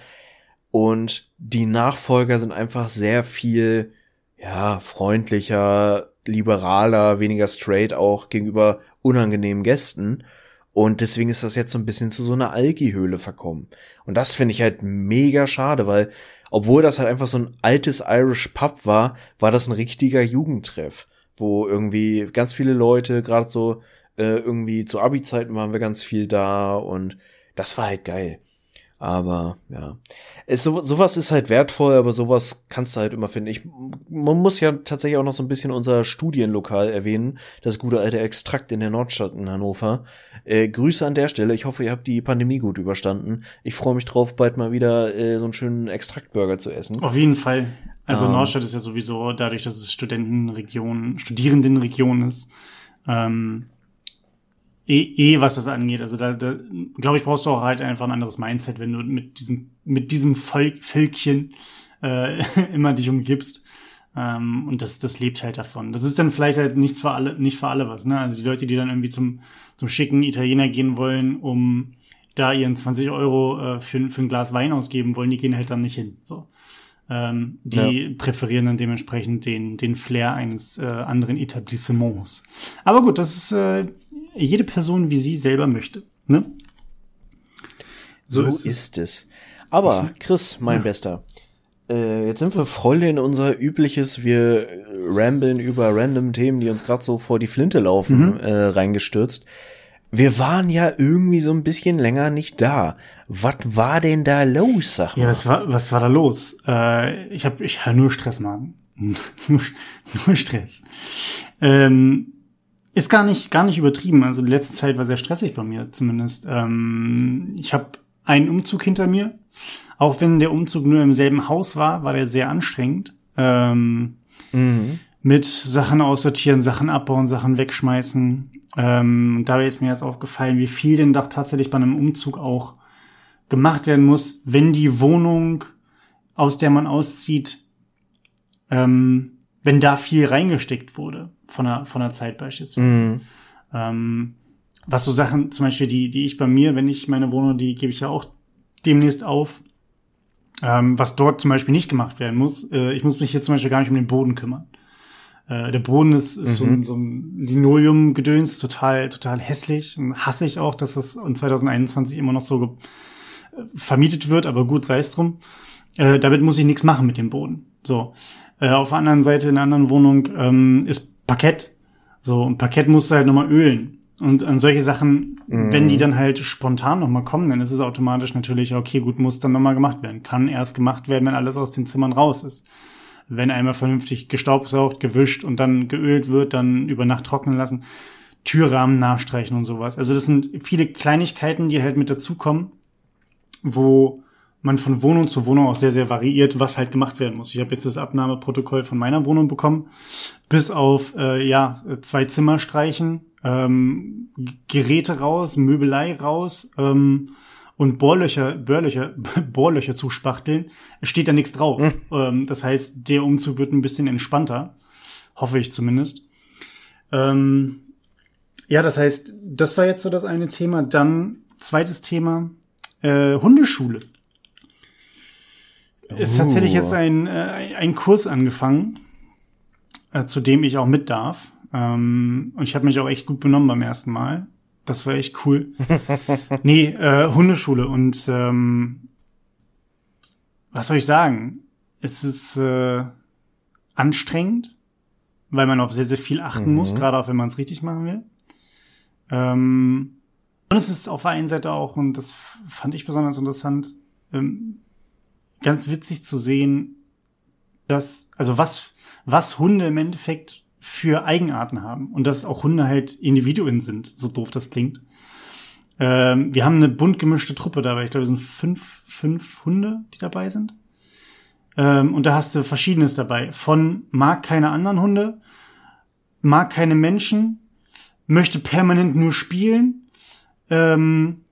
Und die Nachfolger sind einfach sehr viel, ja, freundlicher, liberaler, weniger straight auch gegenüber unangenehmen Gästen. Und deswegen ist das jetzt so ein bisschen zu so einer Alki-Höhle verkommen. Und das finde ich halt mega schade, weil obwohl das halt einfach so ein altes Irish Pub war, war das ein richtiger Jugendtreff, wo irgendwie ganz viele Leute, gerade so äh, irgendwie zu Abi-Zeiten waren wir ganz viel da und das war halt geil. Aber ja, es, so, sowas ist halt wertvoll, aber sowas kannst du halt immer finden. Ich, man muss ja tatsächlich auch noch so ein bisschen unser Studienlokal erwähnen, das gute alte Extrakt in der Nordstadt in Hannover. Äh, Grüße an der Stelle. Ich hoffe, ihr habt die Pandemie gut überstanden. Ich freue mich drauf, bald mal wieder äh, so einen schönen Extraktburger zu essen. Auf jeden Fall. Also ähm, Nordstadt ist ja sowieso dadurch, dass es Studentenregion, Studierendenregion ist. Ähm, eh, eh was das angeht. Also da, da glaube ich, brauchst du auch halt einfach ein anderes Mindset, wenn du mit diesem, mit diesem Volk, Völkchen äh, immer dich umgibst. Ähm, und das, das lebt halt davon. Das ist dann vielleicht halt nichts für alle, nicht für alle was, ne? Also die Leute, die dann irgendwie zum, zum schicken Italiener gehen wollen, um da ihren 20 Euro äh, für, für ein Glas Wein ausgeben wollen, die gehen halt dann nicht hin. So. Ähm, die ja. präferieren dann dementsprechend den, den Flair eines äh, anderen Etablissements. Aber gut, das ist äh, jede Person, wie sie selber möchte. Ne? So, so ist, ist, es. Aber, Chris, mein ja. Bester, äh, jetzt sind wir voll in unser übliches, wir rambeln über random Themen, die uns gerade so vor die Flinte laufen, mhm. äh, reingestürzt. Wir waren ja irgendwie so ein bisschen länger nicht da. Was war denn da los, sag mal? Ja, was war, was war da los? Äh, ich habe ich hab nur Stress, Mann. nur, nur Stress. Ähm, ist gar nicht, gar nicht übertrieben. Also die letzte Zeit war sehr stressig bei mir zumindest. Ähm, ich habe einen Umzug hinter mir. Auch wenn der Umzug nur im selben Haus war, war der sehr anstrengend. Ähm, mhm. Mit Sachen aussortieren, Sachen abbauen, Sachen wegschmeißen. Ähm, dabei ist mir jetzt aufgefallen, wie viel denn doch tatsächlich bei einem Umzug auch gemacht werden muss, wenn die Wohnung, aus der man auszieht, ähm, wenn da viel reingesteckt wurde von der, von der Zeit beispielsweise. Mhm. Ähm, was so Sachen, zum Beispiel, die, die ich bei mir, wenn ich meine Wohnung, die gebe ich ja auch demnächst auf, ähm, was dort zum Beispiel nicht gemacht werden muss. Äh, ich muss mich hier zum Beispiel gar nicht um den Boden kümmern. Äh, der Boden ist, ist mhm. so, ein, so ein Linoleum-Gedöns, total, total hässlich. Und hasse ich auch, dass das in 2021 immer noch so äh, vermietet wird, aber gut, sei es drum. Äh, damit muss ich nichts machen mit dem Boden. So. Äh, auf der anderen Seite in einer anderen Wohnung ähm, ist Parkett. So, und Parkett musst du halt nochmal ölen. Und an solche Sachen, mhm. wenn die dann halt spontan nochmal kommen, dann ist es automatisch natürlich, okay, gut, muss dann nochmal gemacht werden. Kann erst gemacht werden, wenn alles aus den Zimmern raus ist. Wenn einmal vernünftig gestaubsaugt, gewischt und dann geölt wird, dann über Nacht trocknen lassen. Türrahmen nachstreichen und sowas. Also das sind viele Kleinigkeiten, die halt mit dazukommen, wo man von Wohnung zu Wohnung auch sehr, sehr variiert, was halt gemacht werden muss. Ich habe jetzt das Abnahmeprotokoll von meiner Wohnung bekommen, bis auf äh, ja zwei Zimmer streichen, ähm, Geräte raus, Möbelei raus ähm, und Bohrlöcher, Bohrlöcher, Bohrlöcher zuspachteln. Es steht da nichts drauf. Hm. Ähm, das heißt, der Umzug wird ein bisschen entspannter, hoffe ich zumindest. Ähm, ja, das heißt, das war jetzt so das eine Thema. Dann zweites Thema, äh, Hundeschule. Uh. Ist tatsächlich jetzt ein, äh, ein Kurs angefangen, äh, zu dem ich auch mit darf. Ähm, und ich habe mich auch echt gut benommen beim ersten Mal. Das war echt cool. nee, äh, Hundeschule und ähm, was soll ich sagen? Es ist äh, anstrengend, weil man auf sehr, sehr viel achten mhm. muss, gerade auch wenn man es richtig machen will. Ähm, und es ist auf der einen Seite auch, und das fand ich besonders interessant, ähm, ganz witzig zu sehen, dass, also was, was Hunde im Endeffekt für Eigenarten haben und dass auch Hunde halt Individuen sind, so doof das klingt. Ähm, wir haben eine bunt gemischte Truppe dabei. Ich glaube, es sind fünf, fünf Hunde, die dabei sind. Ähm, und da hast du Verschiedenes dabei. Von mag keine anderen Hunde, mag keine Menschen, möchte permanent nur spielen, ähm,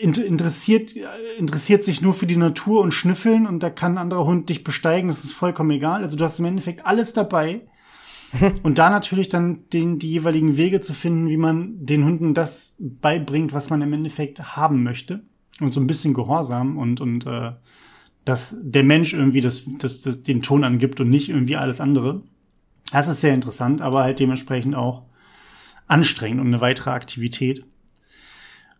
interessiert, interessiert sich nur für die Natur und schnüffeln und da kann ein anderer Hund dich besteigen, das ist vollkommen egal. Also du hast im Endeffekt alles dabei. und da natürlich dann den, die jeweiligen Wege zu finden, wie man den Hunden das beibringt, was man im Endeffekt haben möchte. Und so ein bisschen Gehorsam und, und äh, dass der Mensch irgendwie das, das, das, den Ton angibt und nicht irgendwie alles andere. Das ist sehr interessant, aber halt dementsprechend auch anstrengend und eine weitere Aktivität.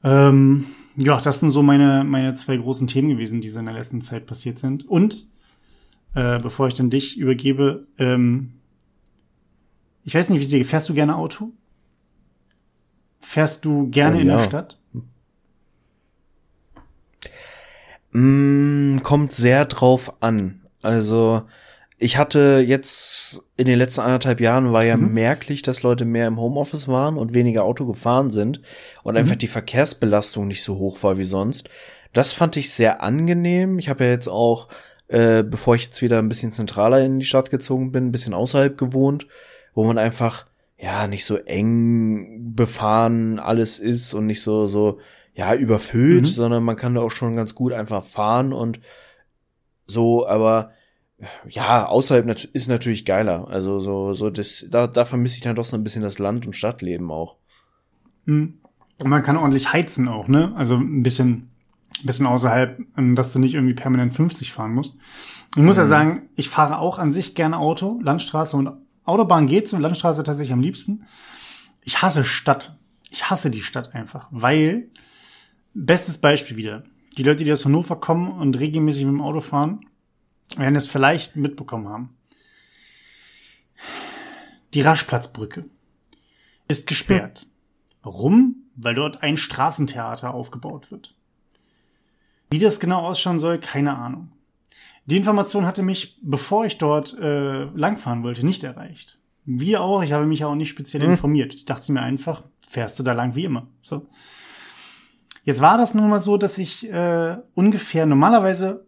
Ähm, ja, das sind so meine, meine zwei großen Themen gewesen, die so in der letzten Zeit passiert sind. Und äh, bevor ich dann dich übergebe, ähm, ich weiß nicht, wie sie fährst du gerne Auto? Fährst du gerne oh, in ja. der Stadt? Mm, kommt sehr drauf an. Also ich hatte jetzt in den letzten anderthalb Jahren war ja mhm. merklich, dass Leute mehr im Homeoffice waren und weniger Auto gefahren sind und mhm. einfach die Verkehrsbelastung nicht so hoch war wie sonst. Das fand ich sehr angenehm. Ich habe ja jetzt auch, äh, bevor ich jetzt wieder ein bisschen zentraler in die Stadt gezogen bin, ein bisschen außerhalb gewohnt, wo man einfach ja nicht so eng befahren alles ist und nicht so so ja überfüllt, mhm. sondern man kann da auch schon ganz gut einfach fahren und so, aber ja, außerhalb ist natürlich geiler. Also so, so das, da, da vermisse ich dann doch so ein bisschen das Land- und Stadtleben auch. Mhm. Und man kann ordentlich heizen auch, ne? Also ein bisschen, ein bisschen außerhalb, ähm, dass du nicht irgendwie permanent 50 fahren musst. Ich muss mhm. ja sagen, ich fahre auch an sich gerne Auto, Landstraße und Autobahn geht's und Landstraße tatsächlich am liebsten. Ich hasse Stadt. Ich hasse die Stadt einfach, weil, bestes Beispiel wieder, die Leute, die aus Hannover kommen und regelmäßig mit dem Auto fahren, werden es vielleicht mitbekommen haben. Die Raschplatzbrücke ist gesperrt. Hm. Warum? Weil dort ein Straßentheater aufgebaut wird. Wie das genau ausschauen soll, keine Ahnung. Die Information hatte mich, bevor ich dort äh, langfahren wollte, nicht erreicht. Wie auch, ich habe mich auch nicht speziell hm. informiert. Ich dachte mir einfach, fährst du da lang wie immer. So. Jetzt war das nun mal so, dass ich äh, ungefähr normalerweise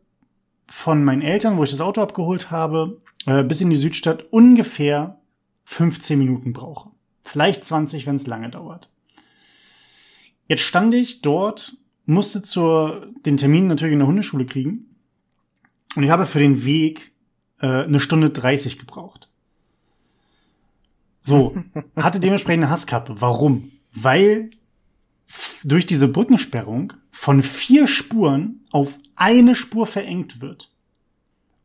von meinen Eltern, wo ich das Auto abgeholt habe, äh, bis in die Südstadt ungefähr 15 Minuten brauche. Vielleicht 20, wenn es lange dauert. Jetzt stand ich dort, musste zur, den Termin natürlich in der Hundeschule kriegen. Und ich habe für den Weg äh, eine Stunde 30 gebraucht. So, hatte dementsprechend eine Hasskappe. Warum? Weil durch diese Brückensperrung von vier Spuren auf eine Spur verengt wird.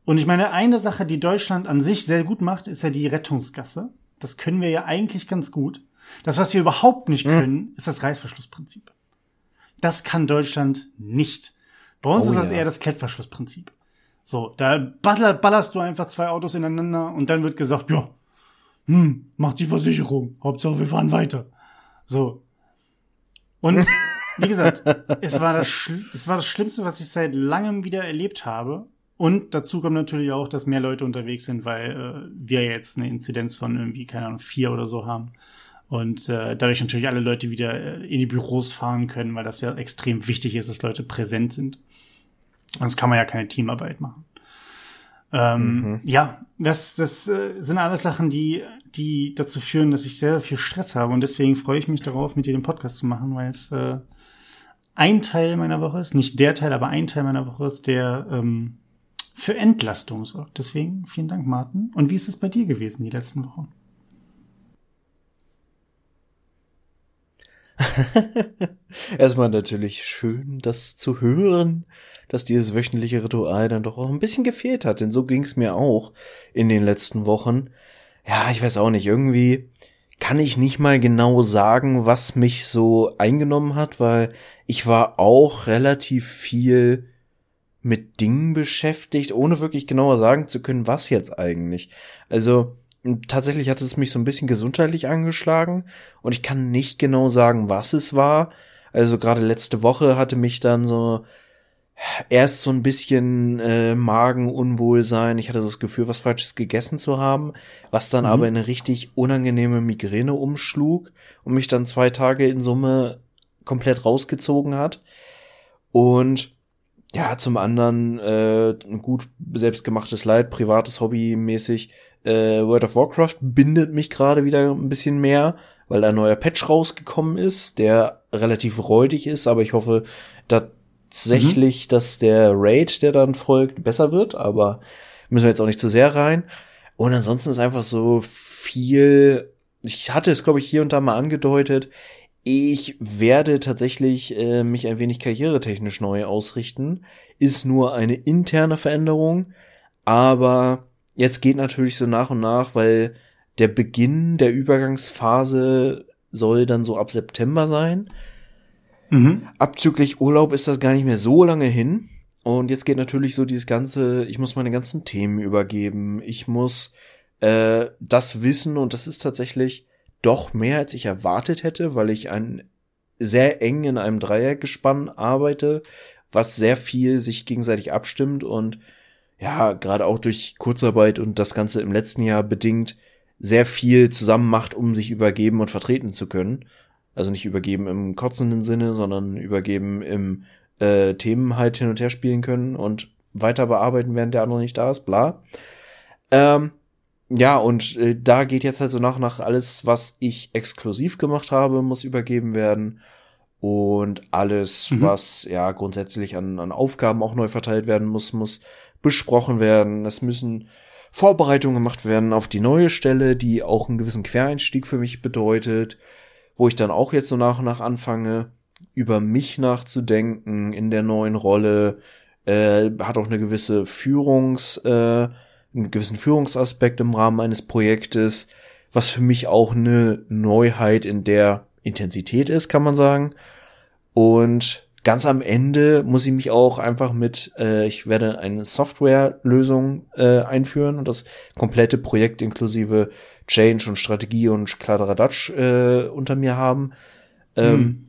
Und ich meine, eine Sache, die Deutschland an sich sehr gut macht, ist ja die Rettungsgasse. Das können wir ja eigentlich ganz gut. Das, was wir überhaupt nicht hm. können, mhm. ist das Reißverschlussprinzip. Das kann Deutschland nicht. Bei uns oh, ist das ja. eher das Klettverschlussprinzip. So, da ballerst du einfach zwei Autos ineinander und dann wird gesagt, ja, hm, mach die Versicherung. Hauptsache wir fahren weiter. So. Und wie gesagt, es war das, es war das Schlimmste, was ich seit langem wieder erlebt habe. Und dazu kommt natürlich auch, dass mehr Leute unterwegs sind, weil äh, wir jetzt eine Inzidenz von irgendwie, keine Ahnung, vier oder so haben. Und äh, dadurch natürlich alle Leute wieder äh, in die Büros fahren können, weil das ja extrem wichtig ist, dass Leute präsent sind. Sonst kann man ja keine Teamarbeit machen. Ähm, mhm. Ja, das, das äh, sind alles Sachen, die, die dazu führen, dass ich sehr viel Stress habe. Und deswegen freue ich mich darauf, mit dir den Podcast zu machen, weil es äh, ein Teil meiner Woche ist, nicht der Teil, aber ein Teil meiner Woche ist, der ähm, für Entlastung sorgt. Deswegen vielen Dank, Martin. Und wie ist es bei dir gewesen die letzten Wochen? Erstmal natürlich schön, das zu hören, dass dieses wöchentliche Ritual dann doch auch ein bisschen gefehlt hat, denn so ging es mir auch in den letzten Wochen. Ja, ich weiß auch nicht, irgendwie kann ich nicht mal genau sagen, was mich so eingenommen hat, weil ich war auch relativ viel mit Dingen beschäftigt, ohne wirklich genauer sagen zu können, was jetzt eigentlich. Also tatsächlich hat es mich so ein bisschen gesundheitlich angeschlagen und ich kann nicht genau sagen, was es war. Also gerade letzte Woche hatte mich dann so erst so ein bisschen äh, Magenunwohlsein. Ich hatte das Gefühl, was Falsches gegessen zu haben, was dann mhm. aber in eine richtig unangenehme Migräne umschlug und mich dann zwei Tage in Summe komplett rausgezogen hat. Und ja, zum anderen äh, ein gut selbstgemachtes Leid, privates Hobby mäßig. Äh, World of Warcraft bindet mich gerade wieder ein bisschen mehr, weil ein neuer Patch rausgekommen ist, der relativ räudig ist, aber ich hoffe, dass tatsächlich, mhm. dass der Raid, der dann folgt, besser wird, aber müssen wir jetzt auch nicht zu sehr rein. Und ansonsten ist einfach so viel, ich hatte es, glaube ich, hier und da mal angedeutet, ich werde tatsächlich äh, mich ein wenig karrieretechnisch neu ausrichten. Ist nur eine interne Veränderung, aber jetzt geht natürlich so nach und nach, weil der Beginn der Übergangsphase soll dann so ab September sein. Mhm. Abzüglich Urlaub ist das gar nicht mehr so lange hin. Und jetzt geht natürlich so dieses ganze, ich muss meine ganzen Themen übergeben, ich muss äh, das wissen und das ist tatsächlich doch mehr, als ich erwartet hätte, weil ich ein sehr eng in einem Dreiergespann arbeite, was sehr viel sich gegenseitig abstimmt und ja, gerade auch durch Kurzarbeit und das Ganze im letzten Jahr bedingt sehr viel zusammen macht, um sich übergeben und vertreten zu können. Also nicht übergeben im kotzenden Sinne, sondern übergeben im äh, Themen halt hin und her spielen können und weiter bearbeiten, während der andere nicht da ist, bla. Ähm, ja, und äh, da geht jetzt halt so nach nach alles, was ich exklusiv gemacht habe, muss übergeben werden. Und alles, mhm. was ja grundsätzlich an, an Aufgaben auch neu verteilt werden muss, muss besprochen werden. Es müssen Vorbereitungen gemacht werden auf die neue Stelle, die auch einen gewissen Quereinstieg für mich bedeutet wo ich dann auch jetzt so nach und nach anfange, über mich nachzudenken in der neuen Rolle, äh, hat auch eine gewisse Führungs, äh, einen gewissen Führungsaspekt im Rahmen eines Projektes, was für mich auch eine Neuheit in der Intensität ist, kann man sagen. Und ganz am Ende muss ich mich auch einfach mit, äh, ich werde eine Softwarelösung äh, einführen und das komplette Projekt inklusive Change und Strategie und Kladderadatsch äh, unter mir haben. Ähm, hm.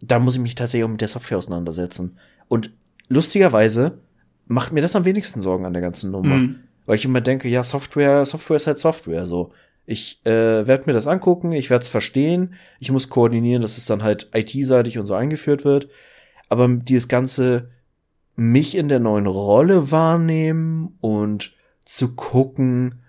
Da muss ich mich tatsächlich auch mit der Software auseinandersetzen. Und lustigerweise macht mir das am wenigsten Sorgen an der ganzen Nummer. Hm. Weil ich immer denke, ja, Software, Software ist halt Software. So, ich äh, werde mir das angucken, ich werde es verstehen, ich muss koordinieren, dass es dann halt IT-seitig und so eingeführt wird. Aber dieses ganze mich in der neuen Rolle wahrnehmen und zu gucken,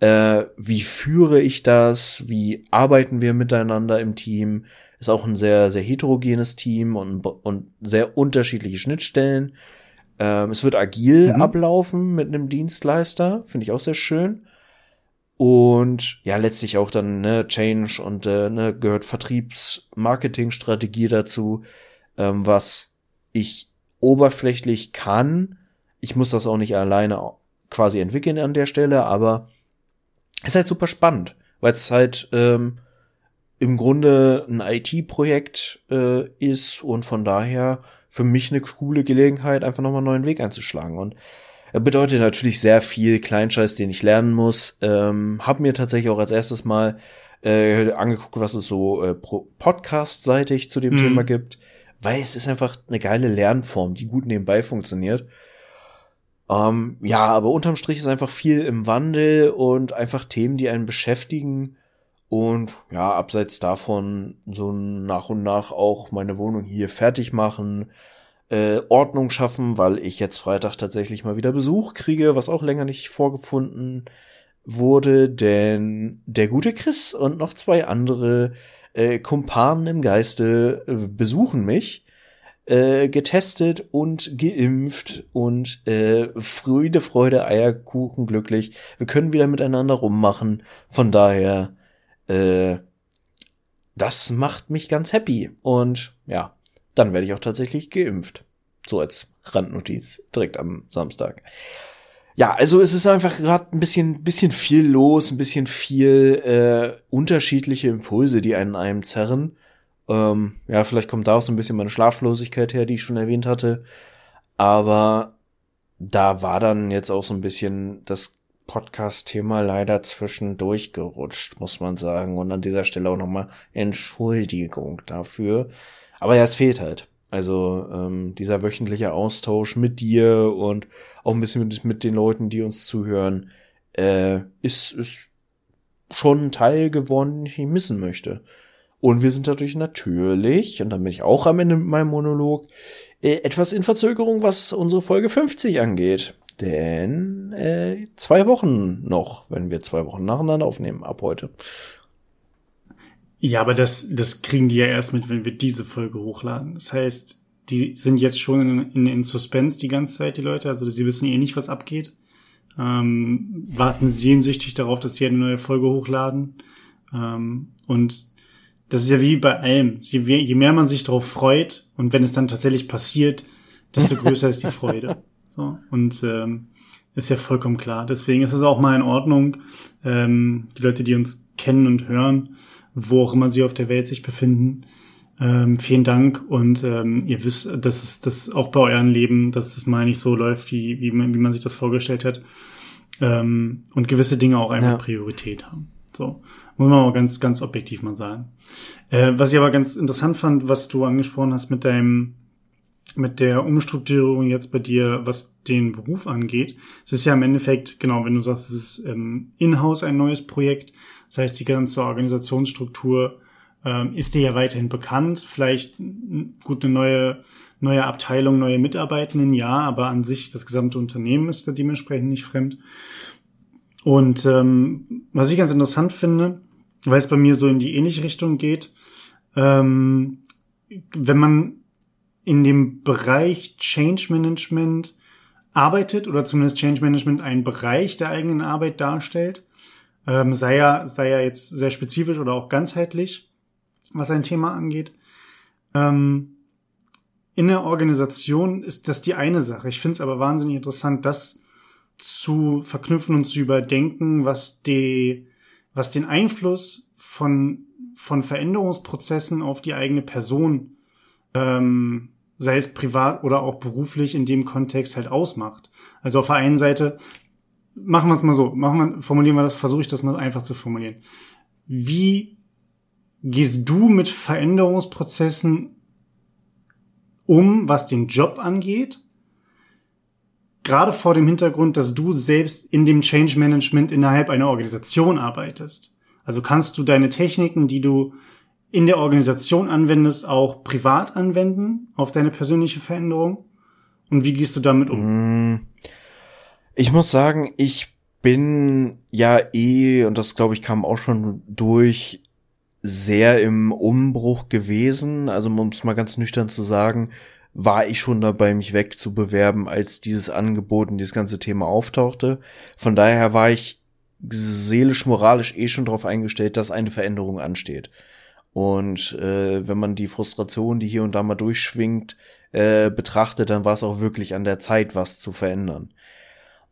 äh, wie führe ich das, wie arbeiten wir miteinander im Team, ist auch ein sehr, sehr heterogenes Team und, und sehr unterschiedliche Schnittstellen. Ähm, es wird agil mhm. ablaufen mit einem Dienstleister, finde ich auch sehr schön. Und ja, letztlich auch dann ne, Change und äh, ne, gehört Vertriebs-Marketing-Strategie dazu, ähm, was ich oberflächlich kann. Ich muss das auch nicht alleine quasi entwickeln an der Stelle, aber ist halt super spannend, weil es halt ähm, im Grunde ein IT-Projekt äh, ist und von daher für mich eine coole Gelegenheit, einfach nochmal einen neuen Weg einzuschlagen. Und er bedeutet natürlich sehr viel Kleinscheiß, den ich lernen muss. Ähm, hab mir tatsächlich auch als erstes mal äh, angeguckt, was es so äh, Podcast-seitig zu dem mhm. Thema gibt, weil es ist einfach eine geile Lernform, die gut nebenbei funktioniert. Ähm, ja, aber unterm Strich ist einfach viel im Wandel und einfach Themen, die einen beschäftigen. Und ja, abseits davon so nach und nach auch meine Wohnung hier fertig machen, äh, Ordnung schaffen, weil ich jetzt Freitag tatsächlich mal wieder Besuch kriege, was auch länger nicht vorgefunden wurde, denn der gute Chris und noch zwei andere äh, Kumpanen im Geiste äh, besuchen mich, äh, getestet und geimpft und äh, Freude, Freude, Eierkuchen, glücklich. Wir können wieder miteinander rummachen. Von daher, äh, das macht mich ganz happy. Und ja, dann werde ich auch tatsächlich geimpft. So als Randnotiz direkt am Samstag. Ja, also es ist einfach gerade ein bisschen, bisschen viel los, ein bisschen viel äh, unterschiedliche Impulse, die einen einem zerren. Ähm, ja, vielleicht kommt da auch so ein bisschen meine Schlaflosigkeit her, die ich schon erwähnt hatte. Aber da war dann jetzt auch so ein bisschen das Podcast-Thema leider zwischendurch gerutscht, muss man sagen. Und an dieser Stelle auch nochmal Entschuldigung dafür. Aber ja, es fehlt halt. Also ähm, dieser wöchentliche Austausch mit dir und auch ein bisschen mit, mit den Leuten, die uns zuhören, äh, ist, ist schon ein Teil geworden, den ich missen möchte. Und wir sind dadurch natürlich, und dann bin ich auch am Ende mit meinem Monolog, äh, etwas in Verzögerung, was unsere Folge 50 angeht. Denn äh, zwei Wochen noch, wenn wir zwei Wochen nacheinander aufnehmen, ab heute. Ja, aber das, das kriegen die ja erst mit, wenn wir diese Folge hochladen. Das heißt, die sind jetzt schon in, in, in Suspense die ganze Zeit, die Leute. Also sie wissen eh nicht, was abgeht. Ähm, warten sehnsüchtig darauf, dass wir eine neue Folge hochladen. Ähm, und das ist ja wie bei allem. Je, mehr man sich darauf freut und wenn es dann tatsächlich passiert, desto größer ist die Freude. So, und ähm, ist ja vollkommen klar. Deswegen ist es auch mal in Ordnung, ähm, die Leute, die uns kennen und hören, wo auch immer sie auf der Welt sich befinden. Ähm, vielen Dank und ähm, ihr wisst, dass es das auch bei euren Leben, dass es mal nicht so läuft, wie, wie, man, wie man sich das vorgestellt hat. Ähm, und gewisse Dinge auch einfach ja. Priorität haben. So. Muss man auch ganz, ganz objektiv mal sagen. Äh, was ich aber ganz interessant fand, was du angesprochen hast mit deinem, mit der Umstrukturierung jetzt bei dir, was den Beruf angeht. Es ist ja im Endeffekt, genau, wenn du sagst, es ist ähm, in-house ein neues Projekt, das heißt, die ganze Organisationsstruktur ähm, ist dir ja weiterhin bekannt. Vielleicht gut eine neue, neue Abteilung, neue Mitarbeitenden, ja, aber an sich das gesamte Unternehmen ist da dementsprechend nicht fremd. Und ähm, was ich ganz interessant finde, weil es bei mir so in die ähnliche Richtung geht, ähm, wenn man in dem Bereich Change Management arbeitet oder zumindest Change Management einen Bereich der eigenen Arbeit darstellt, ähm, sei ja, sei ja jetzt sehr spezifisch oder auch ganzheitlich, was ein Thema angeht. Ähm, in der Organisation ist das die eine Sache. Ich finde es aber wahnsinnig interessant, das zu verknüpfen und zu überdenken, was die, was den Einfluss von, von Veränderungsprozessen auf die eigene Person, ähm, sei es privat oder auch beruflich in dem Kontext halt ausmacht. Also auf der einen Seite machen wir es mal so, machen wir, formulieren wir das, versuche ich das mal einfach zu formulieren. Wie gehst du mit Veränderungsprozessen um, was den Job angeht? Gerade vor dem Hintergrund, dass du selbst in dem Change Management innerhalb einer Organisation arbeitest. Also kannst du deine Techniken, die du in der Organisation anwendest, auch privat anwenden auf deine persönliche Veränderung? Und wie gehst du damit um? Mm. Ich muss sagen, ich bin ja eh, und das glaube ich kam auch schon durch, sehr im Umbruch gewesen. Also um es mal ganz nüchtern zu sagen, war ich schon dabei, mich wegzubewerben, als dieses Angebot und dieses ganze Thema auftauchte. Von daher war ich seelisch, moralisch eh schon darauf eingestellt, dass eine Veränderung ansteht. Und äh, wenn man die Frustration, die hier und da mal durchschwingt, äh, betrachtet, dann war es auch wirklich an der Zeit, was zu verändern.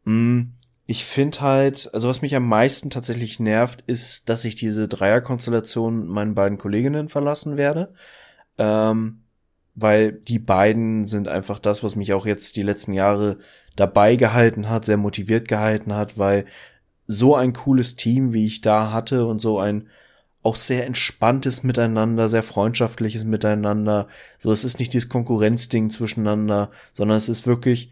Mm, ich finde halt, also was mich am meisten tatsächlich nervt, ist, dass ich diese Dreierkonstellation meinen beiden Kolleginnen verlassen werde. Ähm, weil die beiden sind einfach das, was mich auch jetzt die letzten Jahre dabei gehalten hat, sehr motiviert gehalten hat, weil so ein cooles Team, wie ich da hatte und so ein auch sehr entspanntes Miteinander, sehr freundschaftliches Miteinander. So, es ist nicht dieses Konkurrenzding zwischeneinander, sondern es ist wirklich,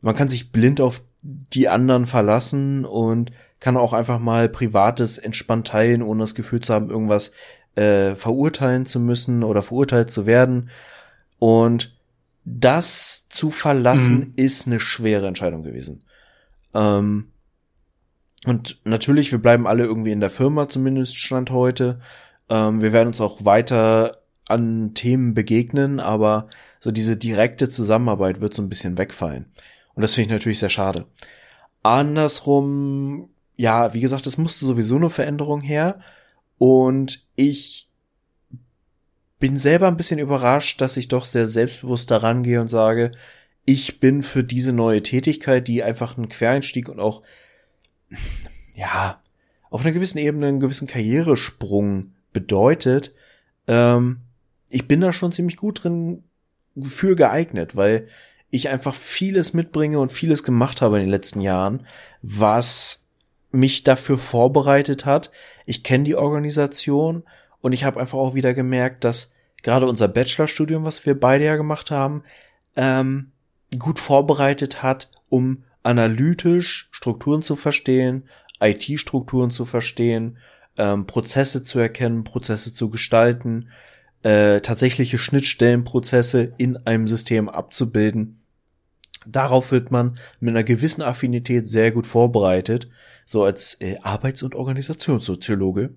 man kann sich blind auf die anderen verlassen und kann auch einfach mal Privates entspannt teilen, ohne das Gefühl zu haben, irgendwas äh, verurteilen zu müssen oder verurteilt zu werden. Und das zu verlassen mhm. ist eine schwere Entscheidung gewesen. Ähm, und natürlich, wir bleiben alle irgendwie in der Firma, zumindest Stand heute. Ähm, wir werden uns auch weiter an Themen begegnen, aber so diese direkte Zusammenarbeit wird so ein bisschen wegfallen. Und das finde ich natürlich sehr schade. Andersrum, ja, wie gesagt, es musste sowieso eine Veränderung her. Und ich bin selber ein bisschen überrascht, dass ich doch sehr selbstbewusst daran gehe und sage, ich bin für diese neue Tätigkeit, die einfach ein Quereinstieg und auch, ja, auf einer gewissen Ebene einen gewissen Karrieresprung bedeutet, ähm, ich bin da schon ziemlich gut drin für geeignet, weil ich einfach vieles mitbringe und vieles gemacht habe in den letzten Jahren, was mich dafür vorbereitet hat. Ich kenne die Organisation und ich habe einfach auch wieder gemerkt, dass gerade unser Bachelorstudium, was wir beide ja gemacht haben, ähm, gut vorbereitet hat, um analytisch Strukturen zu verstehen, IT-Strukturen zu verstehen, ähm, Prozesse zu erkennen, Prozesse zu gestalten, äh, tatsächliche Schnittstellenprozesse in einem System abzubilden. Darauf wird man mit einer gewissen Affinität sehr gut vorbereitet, so als äh, Arbeits- und Organisationssoziologe.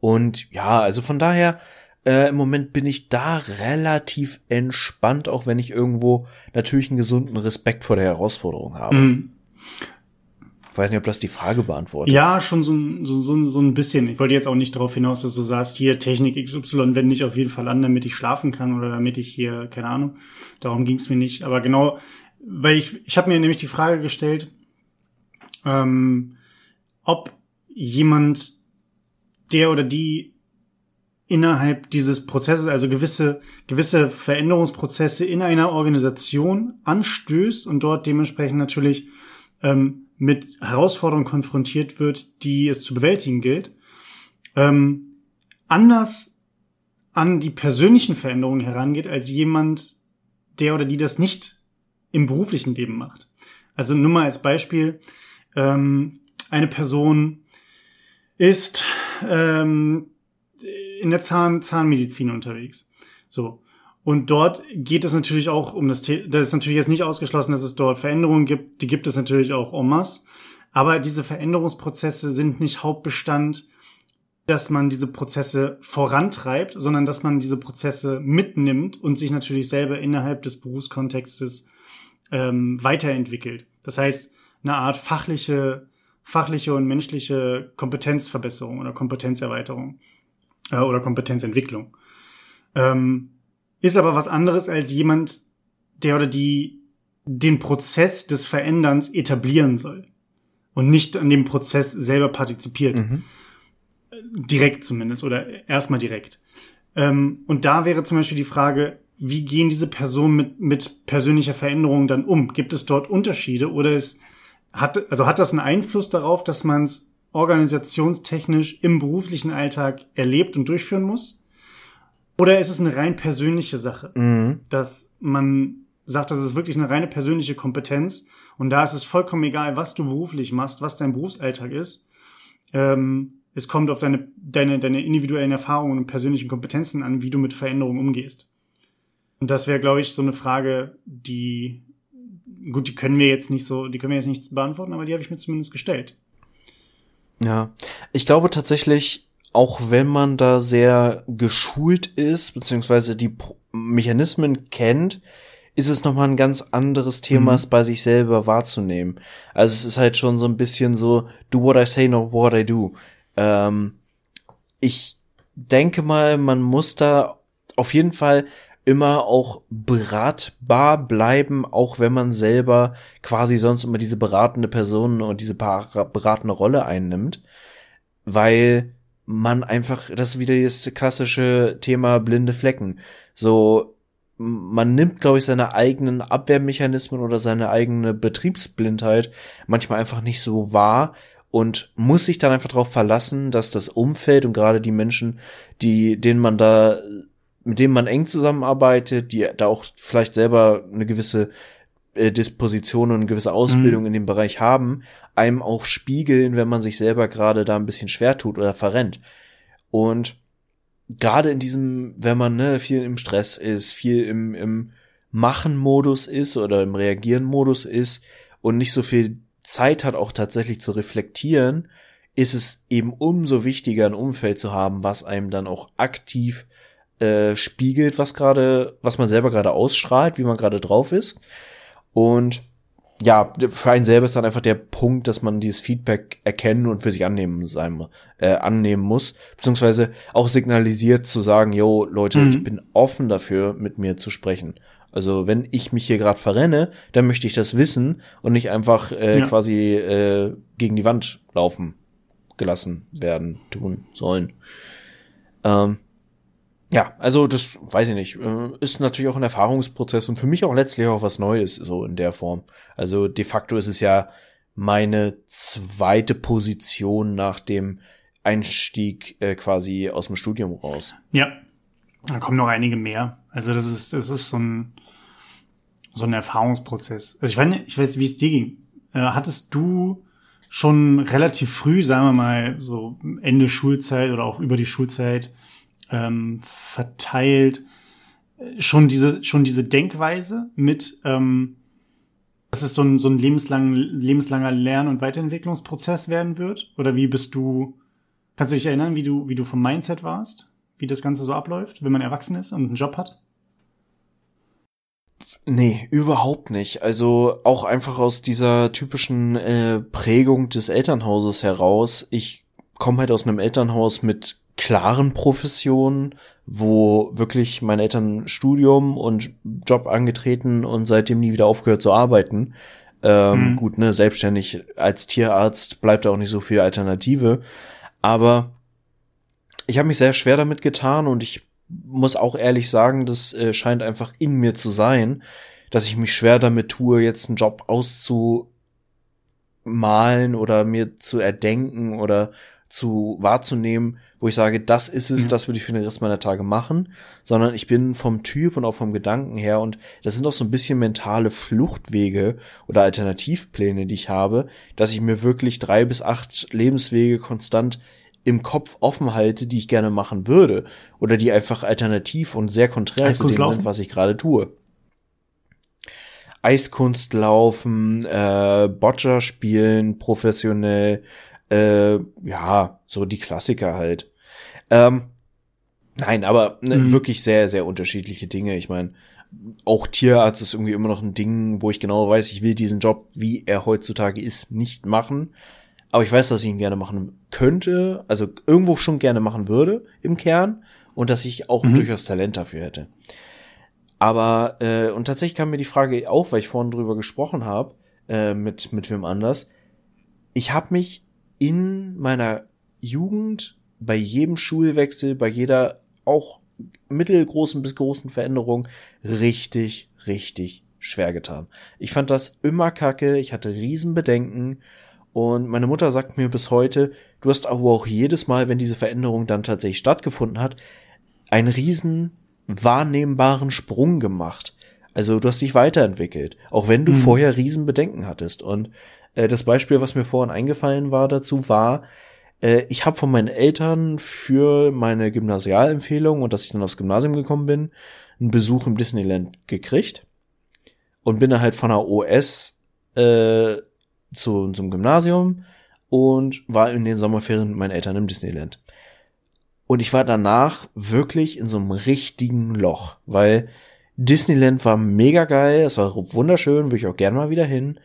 Und ja, also von daher, äh, im Moment bin ich da relativ entspannt, auch wenn ich irgendwo natürlich einen gesunden Respekt vor der Herausforderung habe. Mm weiß nicht, ob das die Frage beantwortet. Ja, schon so, so, so, so ein bisschen. Ich wollte jetzt auch nicht darauf hinaus, dass du sagst, hier Technik XY wende ich auf jeden Fall an, damit ich schlafen kann oder damit ich hier, keine Ahnung. Darum ging es mir nicht. Aber genau, weil ich, ich habe mir nämlich die Frage gestellt, ähm, ob jemand, der oder die innerhalb dieses Prozesses, also gewisse, gewisse Veränderungsprozesse in einer Organisation anstößt und dort dementsprechend natürlich ähm, mit Herausforderungen konfrontiert wird, die es zu bewältigen gilt, ähm, anders an die persönlichen Veränderungen herangeht als jemand, der oder die das nicht im beruflichen Leben macht. Also nur mal als Beispiel, ähm, eine Person ist ähm, in der Zahn Zahnmedizin unterwegs. So. Und dort geht es natürlich auch um das Thema, das ist natürlich jetzt nicht ausgeschlossen, dass es dort Veränderungen gibt, die gibt es natürlich auch en masse. Aber diese Veränderungsprozesse sind nicht Hauptbestand, dass man diese Prozesse vorantreibt, sondern dass man diese Prozesse mitnimmt und sich natürlich selber innerhalb des Berufskontextes ähm, weiterentwickelt. Das heißt, eine Art fachliche, fachliche und menschliche Kompetenzverbesserung oder Kompetenzerweiterung äh, oder Kompetenzentwicklung. Ähm, ist aber was anderes als jemand, der oder die den Prozess des Veränderns etablieren soll und nicht an dem Prozess selber partizipiert. Mhm. Direkt zumindest oder erstmal direkt. Ähm, und da wäre zum Beispiel die Frage, wie gehen diese Personen mit, mit persönlicher Veränderung dann um? Gibt es dort Unterschiede oder ist, hat, also hat das einen Einfluss darauf, dass man es organisationstechnisch im beruflichen Alltag erlebt und durchführen muss? Oder ist es eine rein persönliche Sache, mhm. dass man sagt, das ist wirklich eine reine persönliche Kompetenz und da ist es vollkommen egal, was du beruflich machst, was dein Berufsalltag ist. Ähm, es kommt auf deine, deine, deine individuellen Erfahrungen und persönlichen Kompetenzen an, wie du mit Veränderungen umgehst. Und das wäre, glaube ich, so eine Frage, die, gut, die können wir jetzt nicht so, die können wir jetzt nicht beantworten, aber die habe ich mir zumindest gestellt. Ja, ich glaube tatsächlich, auch wenn man da sehr geschult ist, beziehungsweise die Mechanismen kennt, ist es nochmal ein ganz anderes Thema, mhm. es bei sich selber wahrzunehmen. Also es ist halt schon so ein bisschen so, do what I say, not what I do. Ähm, ich denke mal, man muss da auf jeden Fall immer auch beratbar bleiben, auch wenn man selber quasi sonst immer diese beratende Person und diese beratende Rolle einnimmt, weil man einfach, das ist wieder das klassische Thema blinde Flecken. So, man nimmt, glaube ich, seine eigenen Abwehrmechanismen oder seine eigene Betriebsblindheit manchmal einfach nicht so wahr und muss sich dann einfach darauf verlassen, dass das Umfeld und gerade die Menschen, die, denen man da, mit denen man eng zusammenarbeitet, die da auch vielleicht selber eine gewisse äh, Disposition und eine gewisse Ausbildung mhm. in dem Bereich haben, einem auch spiegeln, wenn man sich selber gerade da ein bisschen schwer tut oder verrennt. Und gerade in diesem, wenn man ne, viel im Stress ist, viel im, im Machen-Modus ist oder im Reagieren-Modus ist und nicht so viel Zeit hat, auch tatsächlich zu reflektieren, ist es eben umso wichtiger, ein Umfeld zu haben, was einem dann auch aktiv äh, spiegelt, was gerade, was man selber gerade ausstrahlt, wie man gerade drauf ist. Und ja, für einen selber ist dann einfach der Punkt, dass man dieses Feedback erkennen und für sich annehmen sein, äh, annehmen muss, beziehungsweise auch signalisiert zu sagen, yo, Leute, mhm. ich bin offen dafür, mit mir zu sprechen. Also wenn ich mich hier gerade verrenne, dann möchte ich das wissen und nicht einfach äh, ja. quasi äh, gegen die Wand laufen gelassen werden, tun sollen. Ähm, ja, also das weiß ich nicht. Äh, ist natürlich auch ein Erfahrungsprozess und für mich auch letztlich auch was Neues, so in der Form. Also de facto ist es ja meine zweite Position nach dem Einstieg äh, quasi aus dem Studium raus. Ja, da kommen noch einige mehr. Also das ist, das ist so ein, so ein Erfahrungsprozess. Also ich weiß, ich weiß, wie es dir ging. Äh, hattest du schon relativ früh, sagen wir mal, so Ende Schulzeit oder auch über die Schulzeit ähm, verteilt, schon diese, schon diese Denkweise mit, ähm, dass es so ein, so ein lebenslang, lebenslanger Lern- und Weiterentwicklungsprozess werden wird? Oder wie bist du, kannst du dich erinnern, wie du, wie du vom Mindset warst? Wie das Ganze so abläuft, wenn man erwachsen ist und einen Job hat? Nee, überhaupt nicht. Also auch einfach aus dieser typischen äh, Prägung des Elternhauses heraus. Ich komme halt aus einem Elternhaus mit klaren Professionen, wo wirklich meine Eltern Studium und Job angetreten und seitdem nie wieder aufgehört zu arbeiten. Ähm, mhm. Gut, ne, selbstständig als Tierarzt bleibt da auch nicht so viel Alternative. Aber ich habe mich sehr schwer damit getan und ich muss auch ehrlich sagen, das äh, scheint einfach in mir zu sein, dass ich mich schwer damit tue, jetzt einen Job auszumalen oder mir zu erdenken oder zu wahrzunehmen, wo ich sage, das ist es, ja. das würde ich für den Rest meiner Tage machen, sondern ich bin vom Typ und auch vom Gedanken her und das sind auch so ein bisschen mentale Fluchtwege oder Alternativpläne, die ich habe, dass ich mir wirklich drei bis acht Lebenswege konstant im Kopf offen halte, die ich gerne machen würde oder die einfach alternativ und sehr konträr zu dem sind, was ich gerade tue. Eiskunst laufen, äh, Boccia spielen, professionell, äh, ja, so die Klassiker halt. Ähm, nein, aber ne, mhm. wirklich sehr, sehr unterschiedliche Dinge. Ich meine, auch Tierarzt ist irgendwie immer noch ein Ding, wo ich genau weiß, ich will diesen Job, wie er heutzutage ist, nicht machen. Aber ich weiß, dass ich ihn gerne machen könnte, also irgendwo schon gerne machen würde im Kern und dass ich auch mhm. durchaus Talent dafür hätte. Aber äh, und tatsächlich kam mir die Frage auch, weil ich vorhin drüber gesprochen habe äh, mit mit wem anders. Ich habe mich in meiner Jugend bei jedem Schulwechsel, bei jeder auch mittelgroßen bis großen Veränderung richtig, richtig schwer getan. Ich fand das immer kacke, ich hatte Riesenbedenken und meine Mutter sagt mir bis heute, du hast aber auch jedes Mal, wenn diese Veränderung dann tatsächlich stattgefunden hat, einen riesen wahrnehmbaren Sprung gemacht. Also du hast dich weiterentwickelt, auch wenn du mhm. vorher Riesenbedenken hattest. Und äh, das Beispiel, was mir vorhin eingefallen war dazu, war, äh, ich habe von meinen Eltern für meine Gymnasialempfehlung und dass ich dann aufs Gymnasium gekommen bin, einen Besuch im Disneyland gekriegt und bin dann halt von der OS äh, zu zum Gymnasium und war in den Sommerferien mit meinen Eltern im Disneyland. Und ich war danach wirklich in so einem richtigen Loch, weil Disneyland war mega geil, es war wunderschön, würde ich auch gerne mal wieder hin.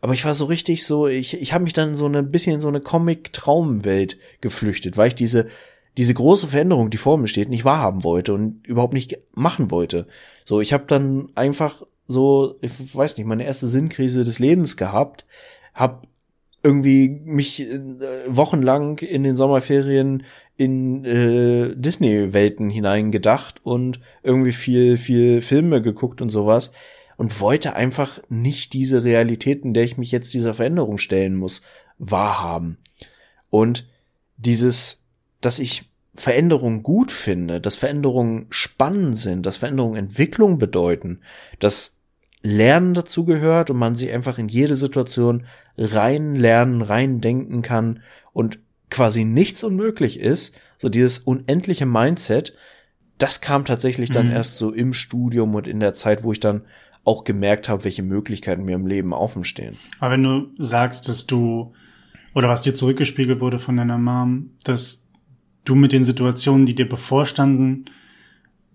Aber ich war so richtig so, ich, ich habe mich dann so ein bisschen in so eine Comic-Traumwelt geflüchtet, weil ich diese, diese große Veränderung, die vor mir steht, nicht wahrhaben wollte und überhaupt nicht machen wollte. So, ich habe dann einfach so, ich weiß nicht, meine erste Sinnkrise des Lebens gehabt, hab irgendwie mich äh, wochenlang in den Sommerferien in äh, Disney-Welten hineingedacht und irgendwie viel, viel Filme geguckt und sowas und wollte einfach nicht diese Realität, in der ich mich jetzt dieser Veränderung stellen muss, wahrhaben. Und dieses, dass ich Veränderungen gut finde, dass Veränderungen spannend sind, dass Veränderungen Entwicklung bedeuten, dass Lernen dazu gehört und man sich einfach in jede Situation rein lernen, rein denken kann und quasi nichts unmöglich ist, so dieses unendliche Mindset, das kam tatsächlich dann Mhm. erst so im Studium und in der Zeit, wo ich dann auch gemerkt habe, welche Möglichkeiten mir im Leben offen stehen. Aber wenn du sagst, dass du, oder was dir zurückgespiegelt wurde von deiner Mom, dass du mit den Situationen, die dir bevorstanden,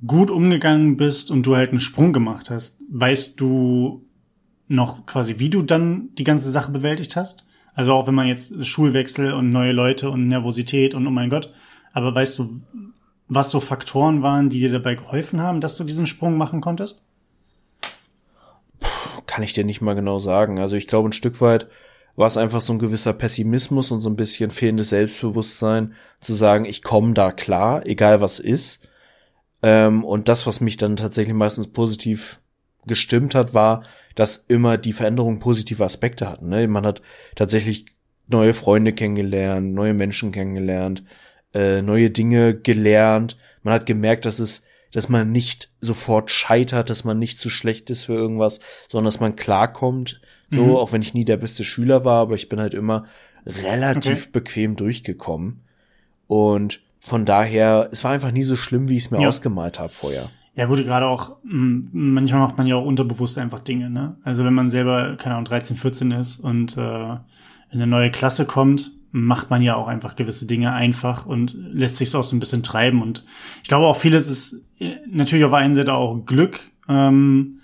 gut umgegangen bist und du halt einen Sprung gemacht hast, weißt du noch quasi, wie du dann die ganze Sache bewältigt hast? Also auch wenn man jetzt Schulwechsel und neue Leute und Nervosität und oh mein Gott, aber weißt du, was so Faktoren waren, die dir dabei geholfen haben, dass du diesen Sprung machen konntest? Kann ich dir nicht mal genau sagen. Also ich glaube, ein Stück weit war es einfach so ein gewisser Pessimismus und so ein bisschen fehlendes Selbstbewusstsein, zu sagen, ich komme da klar, egal was ist. Ähm, und das, was mich dann tatsächlich meistens positiv gestimmt hat, war, dass immer die Veränderungen positive Aspekte hatten. Ne? Man hat tatsächlich neue Freunde kennengelernt, neue Menschen kennengelernt, äh, neue Dinge gelernt. Man hat gemerkt, dass es, dass man nicht sofort scheitert, dass man nicht zu schlecht ist für irgendwas, sondern dass man klarkommt. So, Mhm. auch wenn ich nie der beste Schüler war, aber ich bin halt immer relativ Okay. bequem durchgekommen. Und von daher, es war einfach nie so schlimm, wie ich es mir Ja. ausgemalt habe vorher. Ja gut, gerade auch, mh, manchmal macht man ja auch unterbewusst einfach Dinge, ne? Also wenn man selber, keine Ahnung, 13, 14 ist und äh, in eine neue Klasse kommt, macht man ja auch einfach gewisse Dinge einfach und lässt sich auch so ein bisschen treiben. Und ich glaube auch vieles ist äh, natürlich auf der einen Seite auch Glück, ähm,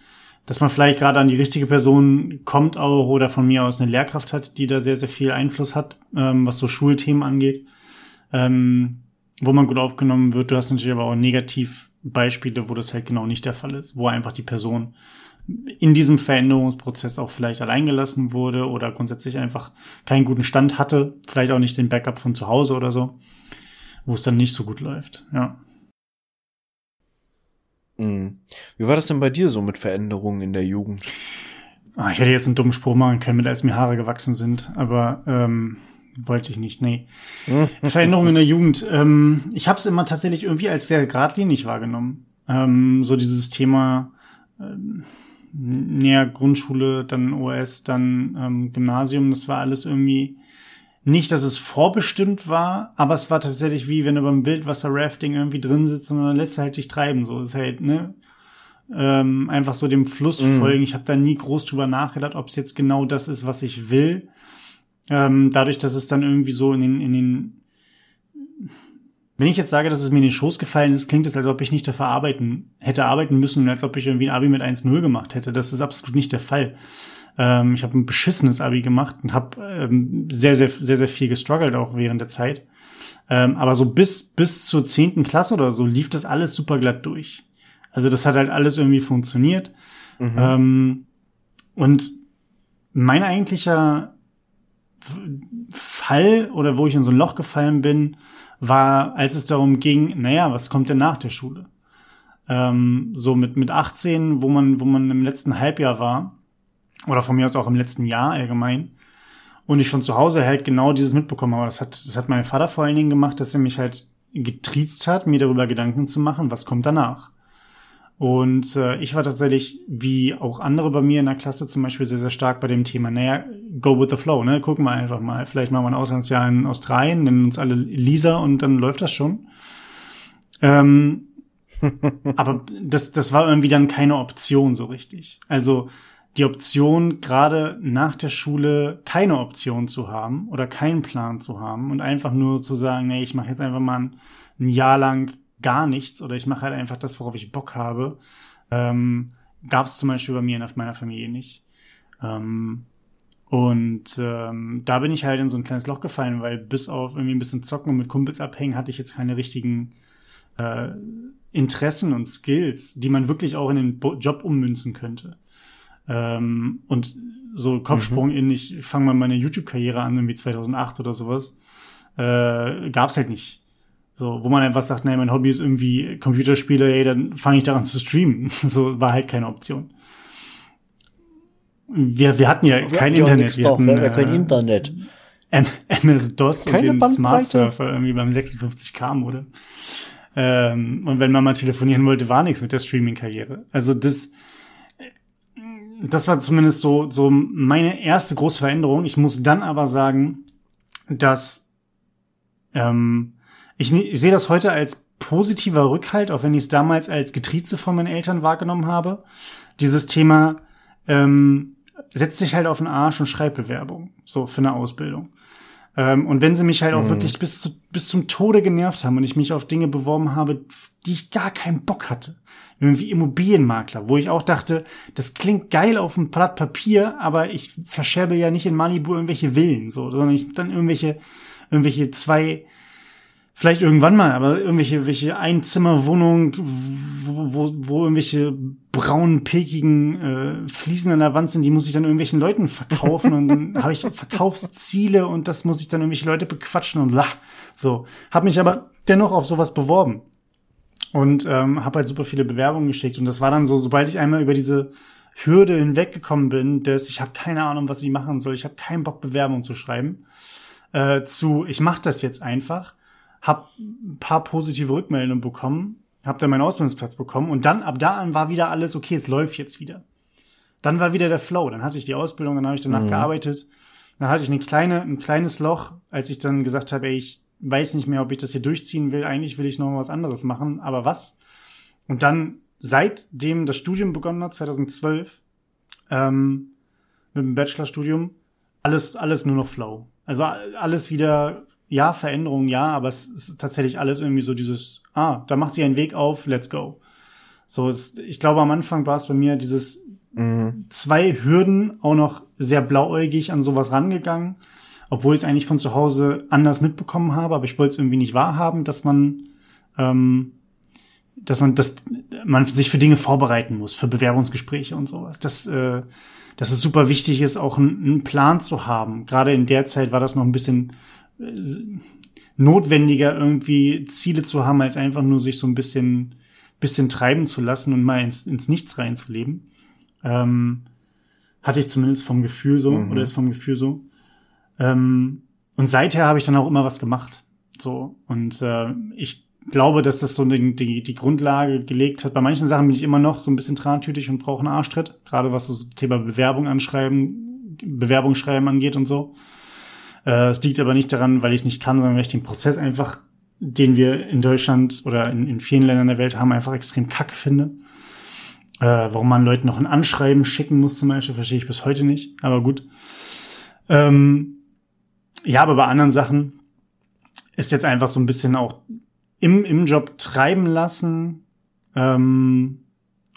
dass man vielleicht gerade an die richtige Person kommt auch oder von mir aus eine Lehrkraft hat, die da sehr, sehr viel Einfluss hat, ähm, was so Schulthemen angeht. Ähm, wo man gut aufgenommen wird. Du hast natürlich aber auch Negativbeispiele, wo das halt genau nicht der Fall ist, wo einfach die Person in diesem Veränderungsprozess auch vielleicht alleingelassen wurde oder grundsätzlich einfach keinen guten Stand hatte, vielleicht auch nicht den Backup von zu Hause oder so, wo es dann nicht so gut läuft. Ja. Mhm. Wie war das denn bei dir so mit Veränderungen in der Jugend? Ah, Ich hätte jetzt einen dummen Spruch machen können, mit als mir Haare gewachsen sind, aber ähm, wollte ich nicht. Nee. Veränderungen in der Jugend. Ähm, ich habe es immer tatsächlich irgendwie als sehr geradlinig wahrgenommen. Ähm, so dieses Thema ähm, näher Grundschule, dann OS, dann ähm, Gymnasium. Das war alles irgendwie nicht, dass es vorbestimmt war, aber es war tatsächlich wie, wenn du beim Wildwasser-Rafting irgendwie drin sitzt und dann lässt du halt dich treiben. So ist halt, ne? Ähm, einfach so dem Fluss Mhm. folgen. Ich habe da nie groß drüber nachgedacht, ob es jetzt genau das ist, was ich will. Ähm, dadurch, dass es dann irgendwie so in den, in den wenn ich jetzt sage, dass es mir in den Schoß gefallen ist, klingt es, als ob ich nicht dafür arbeiten, hätte arbeiten müssen und als ob ich irgendwie ein Abi mit 1-0 gemacht hätte. Das ist absolut nicht der Fall. Ähm, ich habe ein beschissenes Abi gemacht und habe ähm, sehr, sehr, sehr, sehr viel gestruggelt auch während der Zeit. Ähm, aber so bis, bis zur zehnten Klasse oder so lief das alles super glatt durch. Also das hat halt alles irgendwie funktioniert. Mhm. Ähm, und mein eigentlicher Fall oder wo ich in so ein Loch gefallen bin, war, als es darum ging, naja, was kommt denn nach der Schule? Ähm, so mit, mit 18, wo man, wo man im letzten Halbjahr war, oder von mir aus auch im letzten Jahr allgemein, und ich von zu Hause halt genau dieses mitbekommen habe. Das hat, das hat mein Vater vor allen Dingen gemacht, dass er mich halt getriezt hat, mir darüber Gedanken zu machen, was kommt danach. Und äh, ich war tatsächlich, wie auch andere bei mir in der Klasse zum Beispiel, sehr, sehr stark bei dem Thema, naja, go with the flow, ne? Gucken wir einfach mal. Vielleicht machen wir ein Auslandsjahr in Australien, nennen uns alle Lisa und dann läuft das schon. Ähm, aber das, das war irgendwie dann keine Option so richtig. Also die Option, gerade nach der Schule keine Option zu haben oder keinen Plan zu haben und einfach nur zu sagen, nee, ich mache jetzt einfach mal ein, ein Jahr lang gar nichts oder ich mache halt einfach das, worauf ich Bock habe, ähm, gab es zum Beispiel bei mir in meiner Familie nicht. Ähm, und ähm, da bin ich halt in so ein kleines Loch gefallen, weil bis auf irgendwie ein bisschen zocken und mit Kumpels abhängen, hatte ich jetzt keine richtigen äh, Interessen und Skills, die man wirklich auch in den Bo Job ummünzen könnte. Ähm, und so Kopfsprung in, ich fange mal meine YouTube-Karriere an, irgendwie 2008 oder sowas, äh, gab's halt nicht. So, wo man einfach sagt, naja, mein Hobby ist irgendwie Computerspiele, ey, dann fange ich daran zu streamen. so war halt keine Option. Wir, wir hatten ja kein Ja, Internet. Wir doch, hatten, wir ja kein äh, Internet. MS-DOS und Keine den Bandbreite. Smart Surfer irgendwie beim 56K Mode. Ähm, und wenn man mal telefonieren wollte, war nichts mit der Streaming-Karriere. Also das, das war zumindest so, so meine erste große Veränderung. Ich muss dann aber sagen, dass ähm, ich, ich sehe das heute als positiver Rückhalt, auch wenn ich es damals als Getrieze von meinen Eltern wahrgenommen habe. Dieses Thema ähm, setzt sich halt auf den Arsch und schreibt Bewerbung, so für eine Ausbildung. Ähm, und wenn sie mich halt auch mhm. wirklich bis, zu, bis zum Tode genervt haben und ich mich auf Dinge beworben habe, die ich gar keinen Bock hatte, irgendwie Immobilienmakler, wo ich auch dachte, das klingt geil auf einem Blatt Papier, aber ich verscherbe ja nicht in Malibu irgendwelche Villen, so, sondern ich dann irgendwelche, irgendwelche zwei, vielleicht irgendwann mal, aber irgendwelche, irgendwelche Einzimmerwohnungen, wo, wo, wo irgendwelche braunen, pekigen äh, Fliesen an der Wand sind, die muss ich dann irgendwelchen Leuten verkaufen und dann habe ich Verkaufsziele und das muss ich dann irgendwelche Leute bequatschen und la. So, habe mich aber dennoch auf sowas beworben und ähm, habe halt super viele Bewerbungen geschickt und das war dann so, sobald ich einmal über diese Hürde hinweggekommen bin, dass ich habe keine Ahnung, was ich machen soll, ich habe keinen Bock Bewerbung zu schreiben, äh, zu ich mache das jetzt einfach, habe ein paar positive Rückmeldungen bekommen, habe dann meinen Ausbildungsplatz bekommen und dann ab da an war wieder alles okay, es läuft jetzt wieder. Dann war wieder der Flow, dann hatte ich die Ausbildung, dann habe ich danach mhm. gearbeitet, dann hatte ich eine kleine, ein kleines Loch, als ich dann gesagt habe, ey, ich weiß nicht mehr, ob ich das hier durchziehen will. Eigentlich will ich noch was anderes machen, aber was? Und dann, seitdem das Studium begonnen hat, 2012, ähm, mit dem Bachelorstudium, alles, alles nur noch Flow. Also alles wieder, ja, Veränderung, ja, aber es ist tatsächlich alles irgendwie so dieses, ah, da macht sich ein Weg auf, let's go. So, es, ich glaube, am Anfang war es bei mir dieses mhm. zwei Hürden, auch noch sehr blauäugig an sowas rangegangen obwohl ich es eigentlich von zu Hause anders mitbekommen habe, aber ich wollte es irgendwie nicht wahrhaben, dass man, ähm, dass man, dass man sich für Dinge vorbereiten muss, für Bewerbungsgespräche und sowas. Dass, äh, dass es super wichtig ist, auch einen, einen Plan zu haben. Gerade in der Zeit war das noch ein bisschen notwendiger, irgendwie Ziele zu haben, als einfach nur sich so ein bisschen, bisschen treiben zu lassen und mal ins, ins Nichts reinzuleben. Ähm, hatte ich zumindest vom Gefühl so, mhm. oder ist vom Gefühl so. Ähm, und seither habe ich dann auch immer was gemacht. So. Und äh, ich glaube, dass das so die, die, die Grundlage gelegt hat. Bei manchen Sachen bin ich immer noch so ein bisschen trantütig und brauche einen Arschtritt. Gerade was das Thema Bewerbung anschreiben, Bewerbung schreiben angeht und so. Äh, es liegt aber nicht daran, weil ich nicht kann, sondern weil ich den Prozess einfach, den wir in Deutschland oder in, in vielen Ländern der Welt haben, einfach extrem kacke finde. Äh, warum man Leuten noch ein Anschreiben schicken muss zum Beispiel, verstehe ich bis heute nicht. Aber gut. Ähm, ja, aber bei anderen Sachen ist jetzt einfach so ein bisschen auch im, im Job treiben lassen ähm,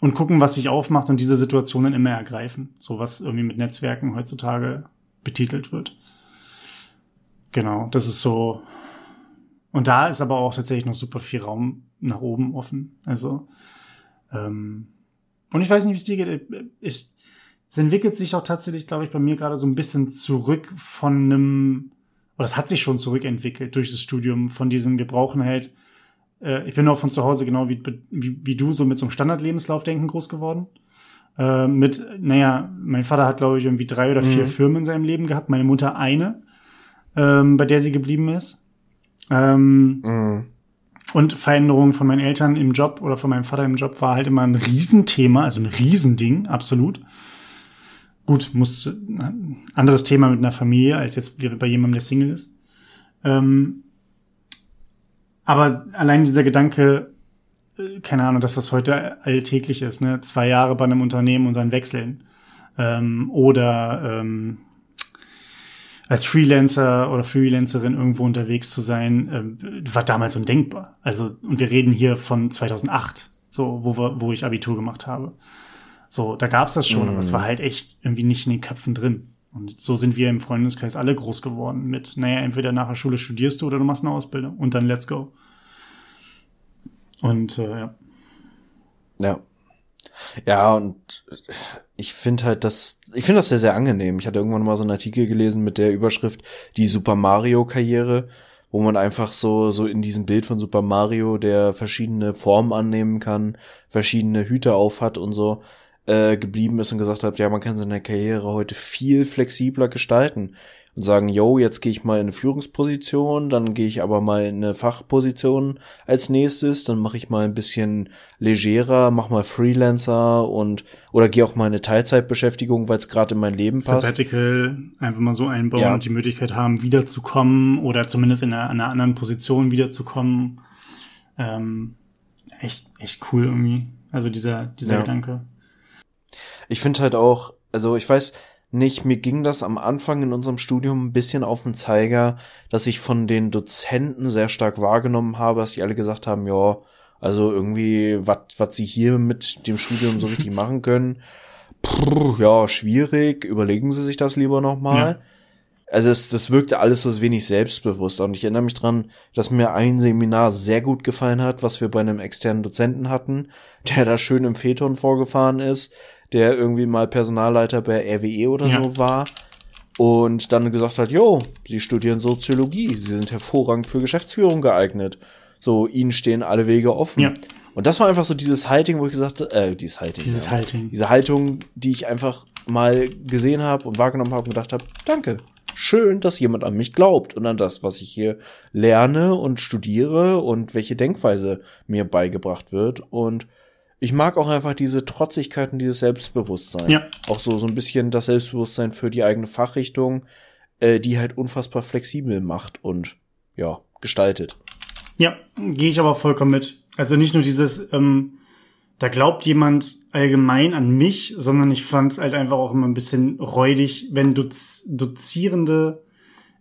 und gucken, was sich aufmacht und diese Situationen immer ergreifen. So was irgendwie mit Netzwerken heutzutage betitelt wird. Genau, das ist so. Und da ist aber auch tatsächlich noch super viel Raum nach oben offen. Also, ähm, und ich weiß nicht, wie es dir geht. Ich, es entwickelt sich auch tatsächlich, glaube ich, bei mir gerade so ein bisschen zurück von einem, oder es hat sich schon zurückentwickelt durch das Studium von diesem, wir brauchen halt, äh, ich bin auch von zu Hause genau wie, wie, wie du, so mit so einem Standardlebenslaufdenken groß geworden. Äh, mit, naja, mein Vater hat, glaube ich, irgendwie drei oder vier mhm. Firmen in seinem Leben gehabt, meine Mutter eine, ähm, bei der sie geblieben ist. Ähm, mhm. Und Veränderungen von meinen Eltern im Job oder von meinem Vater im Job war halt immer ein Riesenthema, also ein Riesending, absolut. Gut, muss anderes Thema mit einer Familie als jetzt bei jemandem, der Single ist. Ähm, aber allein dieser Gedanke, äh, keine Ahnung, das, was heute alltäglich ist, ne, zwei Jahre bei einem Unternehmen und dann wechseln. Ähm, oder ähm, als Freelancer oder Freelancerin irgendwo unterwegs zu sein, äh, war damals undenkbar. Also, und wir reden hier von 2008, so, wo, wir, wo ich Abitur gemacht habe. So, da gab's das schon, mhm. aber es war mhm. halt echt irgendwie nicht in den Köpfen drin. Und so sind wir im Freundeskreis alle groß geworden mit, naja, entweder nach der Schule studierst du oder du machst eine Ausbildung und dann let's go. Und äh, ja. Ja. Ja, und ich finde halt das, ich finde das sehr, sehr angenehm. Ich hatte irgendwann mal so einen Artikel gelesen mit der Überschrift Die Super Mario Karriere, wo man einfach so, so in diesem Bild von Super Mario, der verschiedene Formen annehmen kann, verschiedene Hüte auf hat und so, äh, geblieben ist und gesagt hat, ja, man kann seine Karriere heute viel flexibler gestalten. Und sagen, yo, jetzt gehe ich mal in eine Führungsposition, dann gehe ich aber mal in eine Fachposition als nächstes, dann mache ich mal ein bisschen legerer, mach mal Freelancer und oder gehe auch mal in eine Teilzeitbeschäftigung, weil es gerade in mein Leben passt. Sabbatical einfach mal so einbauen ja. und die Möglichkeit haben, wiederzukommen oder zumindest in einer, einer anderen Position wiederzukommen. Ähm, echt, echt cool irgendwie. Also dieser, dieser ja. Gedanke. Ich finde halt auch, also ich weiß, nicht. Mir ging das am Anfang in unserem Studium ein bisschen auf den Zeiger, dass ich von den Dozenten sehr stark wahrgenommen habe, dass die alle gesagt haben, ja, also irgendwie, was was sie hier mit dem Studium so richtig machen können, Puh, ja, schwierig, überlegen Sie sich das lieber nochmal. Ja. Also es, das wirkte alles so wenig selbstbewusst und ich erinnere mich dran, dass mir ein Seminar sehr gut gefallen hat, was wir bei einem externen Dozenten hatten, der da schön im Phaeton vorgefahren ist der irgendwie mal Personalleiter bei RWE oder ja. so war und dann gesagt hat, jo, Sie studieren Soziologie, Sie sind hervorragend für Geschäftsführung geeignet. So, Ihnen stehen alle Wege offen. Ja. Und das war einfach so dieses Halting, wo ich gesagt habe, äh, dieses Halting. Dieses ja. Halting. Diese Haltung, die ich einfach mal gesehen habe und wahrgenommen habe und gedacht habe, danke. Schön, dass jemand an mich glaubt und an das, was ich hier lerne und studiere und welche Denkweise mir beigebracht wird. Und ich mag auch einfach diese Trotzigkeit und dieses Selbstbewusstsein. Ja. Auch so, so ein bisschen das Selbstbewusstsein für die eigene Fachrichtung, äh, die halt unfassbar flexibel macht und ja, gestaltet. Ja, gehe ich aber vollkommen mit. Also nicht nur dieses, ähm, da glaubt jemand allgemein an mich, sondern ich fand es halt einfach auch immer ein bisschen räudig, wenn Doz Dozierende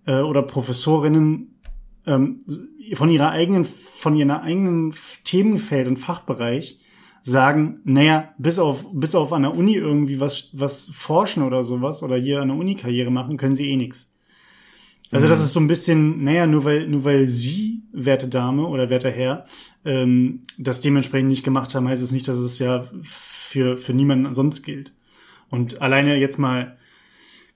äh, oder Professorinnen ähm, von ihrer eigenen, von ihrer eigenen Themenfeld und Fachbereich sagen, naja, bis auf, bis auf an der Uni irgendwie was, was forschen oder sowas oder hier an der Uni Karriere machen, können sie eh nix. Also mhm. das ist so ein bisschen, naja, nur weil, nur weil sie, werte Dame oder werter Herr, ähm, das dementsprechend nicht gemacht haben, heißt es nicht, dass es ja für, für niemanden sonst gilt. Und alleine jetzt mal,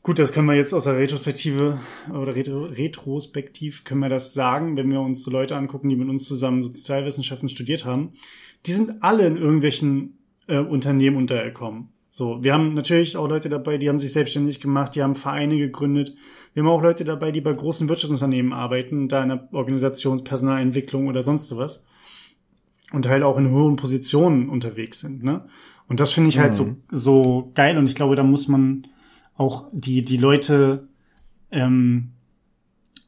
gut, das können wir jetzt aus der Retrospektive oder Retro, retrospektiv können wir das sagen, wenn wir uns so Leute angucken, die mit uns zusammen Sozialwissenschaften studiert haben die sind alle in irgendwelchen äh, Unternehmen untergekommen. So, wir haben natürlich auch Leute dabei, die haben sich selbstständig gemacht, die haben Vereine gegründet. Wir haben auch Leute dabei, die bei großen Wirtschaftsunternehmen arbeiten, da in der Organisationspersonalentwicklung oder sonst was. Und halt auch in hohen Positionen unterwegs sind, ne? Und das finde ich halt mhm. so, so geil und ich glaube, da muss man auch die, die Leute ähm,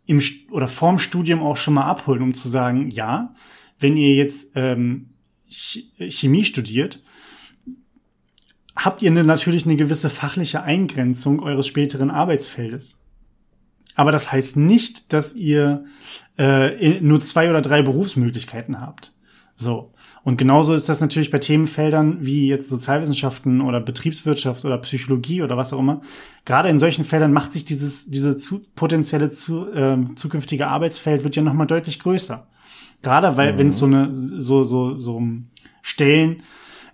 im oder vorm Studium auch schon mal abholen, um zu sagen, ja, wenn ihr jetzt ähm, Chemie studiert, habt ihr natürlich eine gewisse fachliche Eingrenzung eures späteren Arbeitsfeldes. Aber das heißt nicht, dass ihr äh, nur zwei oder drei Berufsmöglichkeiten habt. So. Und genauso ist das natürlich bei Themenfeldern wie jetzt Sozialwissenschaften oder Betriebswirtschaft oder Psychologie oder was auch immer. Gerade in solchen Feldern macht sich dieses diese zu, potenzielle zu, äh, zukünftige Arbeitsfeld wird ja noch mal deutlich größer. Gerade weil, mhm. wenn es so eine, so, so, so Stellen,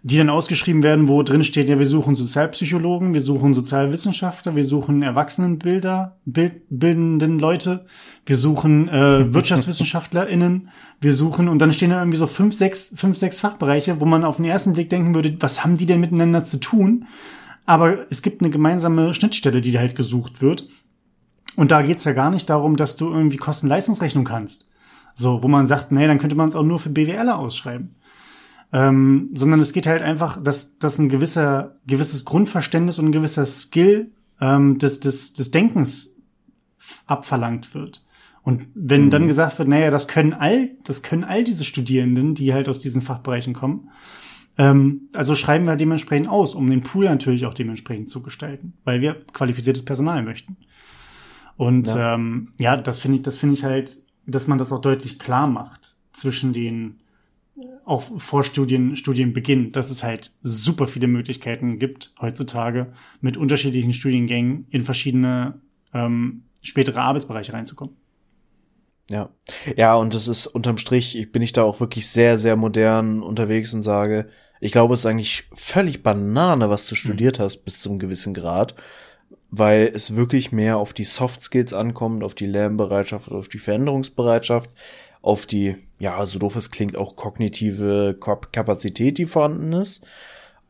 die dann ausgeschrieben werden, wo drin steht, ja, wir suchen Sozialpsychologen, wir suchen Sozialwissenschaftler, wir suchen Erwachsenenbilder, bild, bildenden Leute, wir suchen äh, WirtschaftswissenschaftlerInnen, wir suchen, und dann stehen da irgendwie so fünf, sechs, fünf, sechs Fachbereiche, wo man auf den ersten Blick denken würde, was haben die denn miteinander zu tun? Aber es gibt eine gemeinsame Schnittstelle, die halt gesucht wird. Und da geht's ja gar nicht darum, dass du irgendwie Kosten-Leistungsrechnung kannst. So, wo man sagt, nee, dann könnte man es auch nur für BWLer ausschreiben. Ähm, sondern es geht halt einfach, dass, dass ein gewisser, gewisses Grundverständnis und ein gewisser Skill ähm, des, des, des Denkens abverlangt wird. Und wenn mhm. dann gesagt wird, naja, das können all, das können all diese Studierenden, die halt aus diesen Fachbereichen kommen, ähm, also schreiben wir dementsprechend aus, um den Pool natürlich auch dementsprechend zu gestalten, weil wir qualifiziertes Personal möchten. Und ja, ähm, ja das finde ich, das finde ich halt dass man das auch deutlich klar macht zwischen den auch vor Studien, Studienbeginn, dass es halt super viele Möglichkeiten gibt heutzutage mit unterschiedlichen Studiengängen in verschiedene ähm, spätere Arbeitsbereiche reinzukommen. Ja, ja, und das ist unterm Strich, bin ich da auch wirklich sehr, sehr modern unterwegs und sage, ich glaube, es ist eigentlich völlig Banane, was du studiert hast bis zum gewissen Grad weil es wirklich mehr auf die Soft Skills ankommt, auf die Lernbereitschaft, auf die Veränderungsbereitschaft, auf die, ja, so doof es klingt, auch kognitive Kapazität, die vorhanden ist.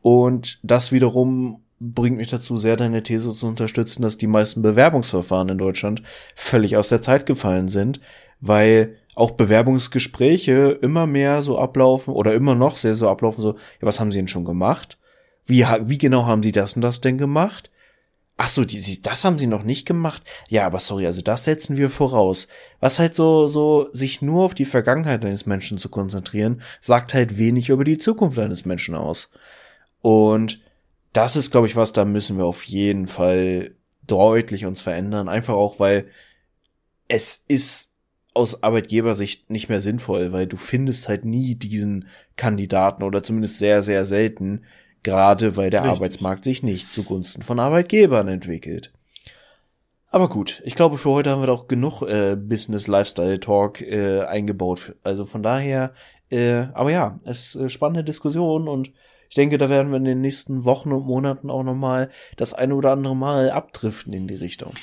Und das wiederum bringt mich dazu, sehr deine These zu unterstützen, dass die meisten Bewerbungsverfahren in Deutschland völlig aus der Zeit gefallen sind, weil auch Bewerbungsgespräche immer mehr so ablaufen oder immer noch sehr so ablaufen, so, ja, was haben sie denn schon gemacht? Wie, wie genau haben sie das und das denn gemacht? Ach so, die, das haben sie noch nicht gemacht. Ja, aber sorry, also das setzen wir voraus. Was halt so, so, sich nur auf die Vergangenheit eines Menschen zu konzentrieren, sagt halt wenig über die Zukunft eines Menschen aus. Und das ist, glaube ich, was, da müssen wir auf jeden Fall deutlich uns verändern. Einfach auch, weil es ist aus Arbeitgebersicht nicht mehr sinnvoll, weil du findest halt nie diesen Kandidaten oder zumindest sehr, sehr selten, gerade weil der Richtig. Arbeitsmarkt sich nicht zugunsten von Arbeitgebern entwickelt. Aber gut, ich glaube, für heute haben wir doch genug äh, Business Lifestyle Talk äh, eingebaut. Also von daher, äh, aber ja, es ist äh, spannende Diskussion und ich denke, da werden wir in den nächsten Wochen und Monaten auch nochmal das eine oder andere Mal abdriften in die Richtung.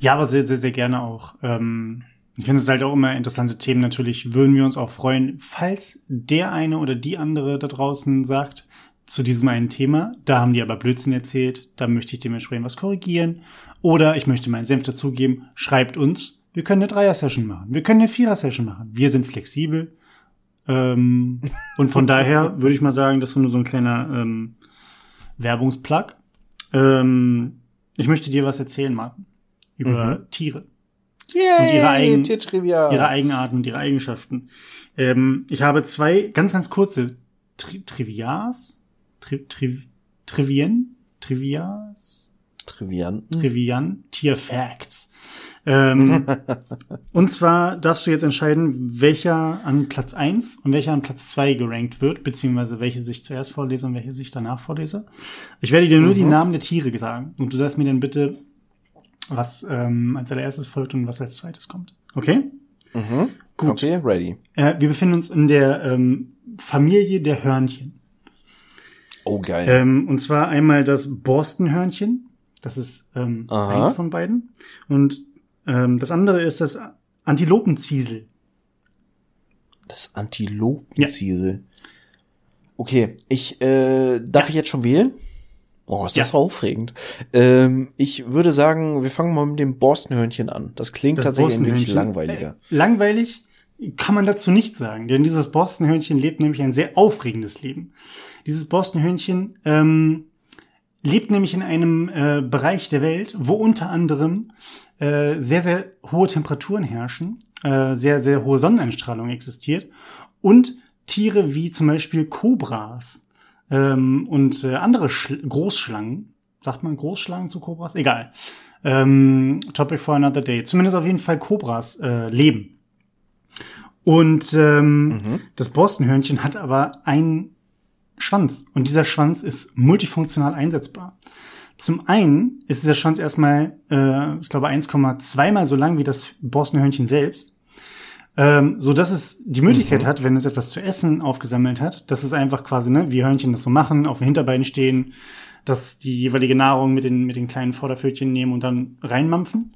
Ja, aber sehr, sehr, sehr gerne auch. Ähm, ich finde es halt auch immer interessante Themen. Natürlich würden wir uns auch freuen, falls der eine oder die andere da draußen sagt, zu diesem einen Thema, da haben die aber Blödsinn erzählt, da möchte ich dementsprechend was korrigieren. Oder ich möchte meinen Senf dazugeben, schreibt uns, wir können eine Dreier-Session machen, wir können eine Vierer-Session machen. Wir sind flexibel. Ähm, und von daher würde ich mal sagen, das war nur so ein kleiner ähm, Werbungsplug. Ähm, ich möchte dir was erzählen, Martin, über mhm. Tiere. Yay, und ihre, Eigen, ihre Eigenarten und ihre Eigenschaften. Ähm, ich habe zwei ganz, ganz kurze Tri Trivias, Tri Tri Trivien? Trivias? Trivianten? Trivian Tier Facts. Ähm, und zwar darfst du jetzt entscheiden, welcher an Platz eins und welcher an Platz zwei gerankt wird, beziehungsweise welche sich zuerst vorlese und welche sich danach vorlese. Ich werde dir nur mhm. die Namen der Tiere sagen und du sagst mir dann bitte, was ähm, als allererstes folgt und was als zweites kommt. Okay? Mhm. Gut. Okay, ready. Äh, wir befinden uns in der ähm, Familie der Hörnchen. Oh, geil. Ähm, und zwar einmal das Borstenhörnchen. Das ist ähm, eins von beiden. Und ähm, das andere ist das Antilopenziesel. Das Antilopenziesel. Ja. Okay, ich äh, darf ja. ich jetzt schon wählen? Oh, ist das ja. aufregend. Ähm, ich würde sagen, wir fangen mal mit dem Borstenhörnchen an. Das klingt das tatsächlich ein wenig langweiliger. Äh, langweilig kann man dazu nicht sagen, denn dieses Borstenhörnchen lebt nämlich ein sehr aufregendes Leben. Dieses Borstenhörnchen ähm, lebt nämlich in einem äh, Bereich der Welt, wo unter anderem äh, sehr, sehr hohe Temperaturen herrschen, äh, sehr, sehr hohe Sonneneinstrahlung existiert und Tiere wie zum Beispiel Kobras ähm, und äh, andere Schl Großschlangen, sagt man Großschlangen zu Kobras? Egal. Ähm, topic for another day. Zumindest auf jeden Fall Kobras äh, leben. Und ähm, mhm. das Borstenhörnchen hat aber einen Schwanz. Und dieser Schwanz ist multifunktional einsetzbar. Zum einen ist dieser Schwanz erstmal, äh, ich glaube, 1,2 mal so lang wie das Borstenhörnchen selbst. Ähm, so dass es die Möglichkeit mhm. hat, wenn es etwas zu essen aufgesammelt hat, dass es einfach quasi, ne, wie Hörnchen das so machen, auf den Hinterbeinen stehen, dass die jeweilige Nahrung mit den, mit den kleinen Vorderpfötchen nehmen und dann reinmampfen.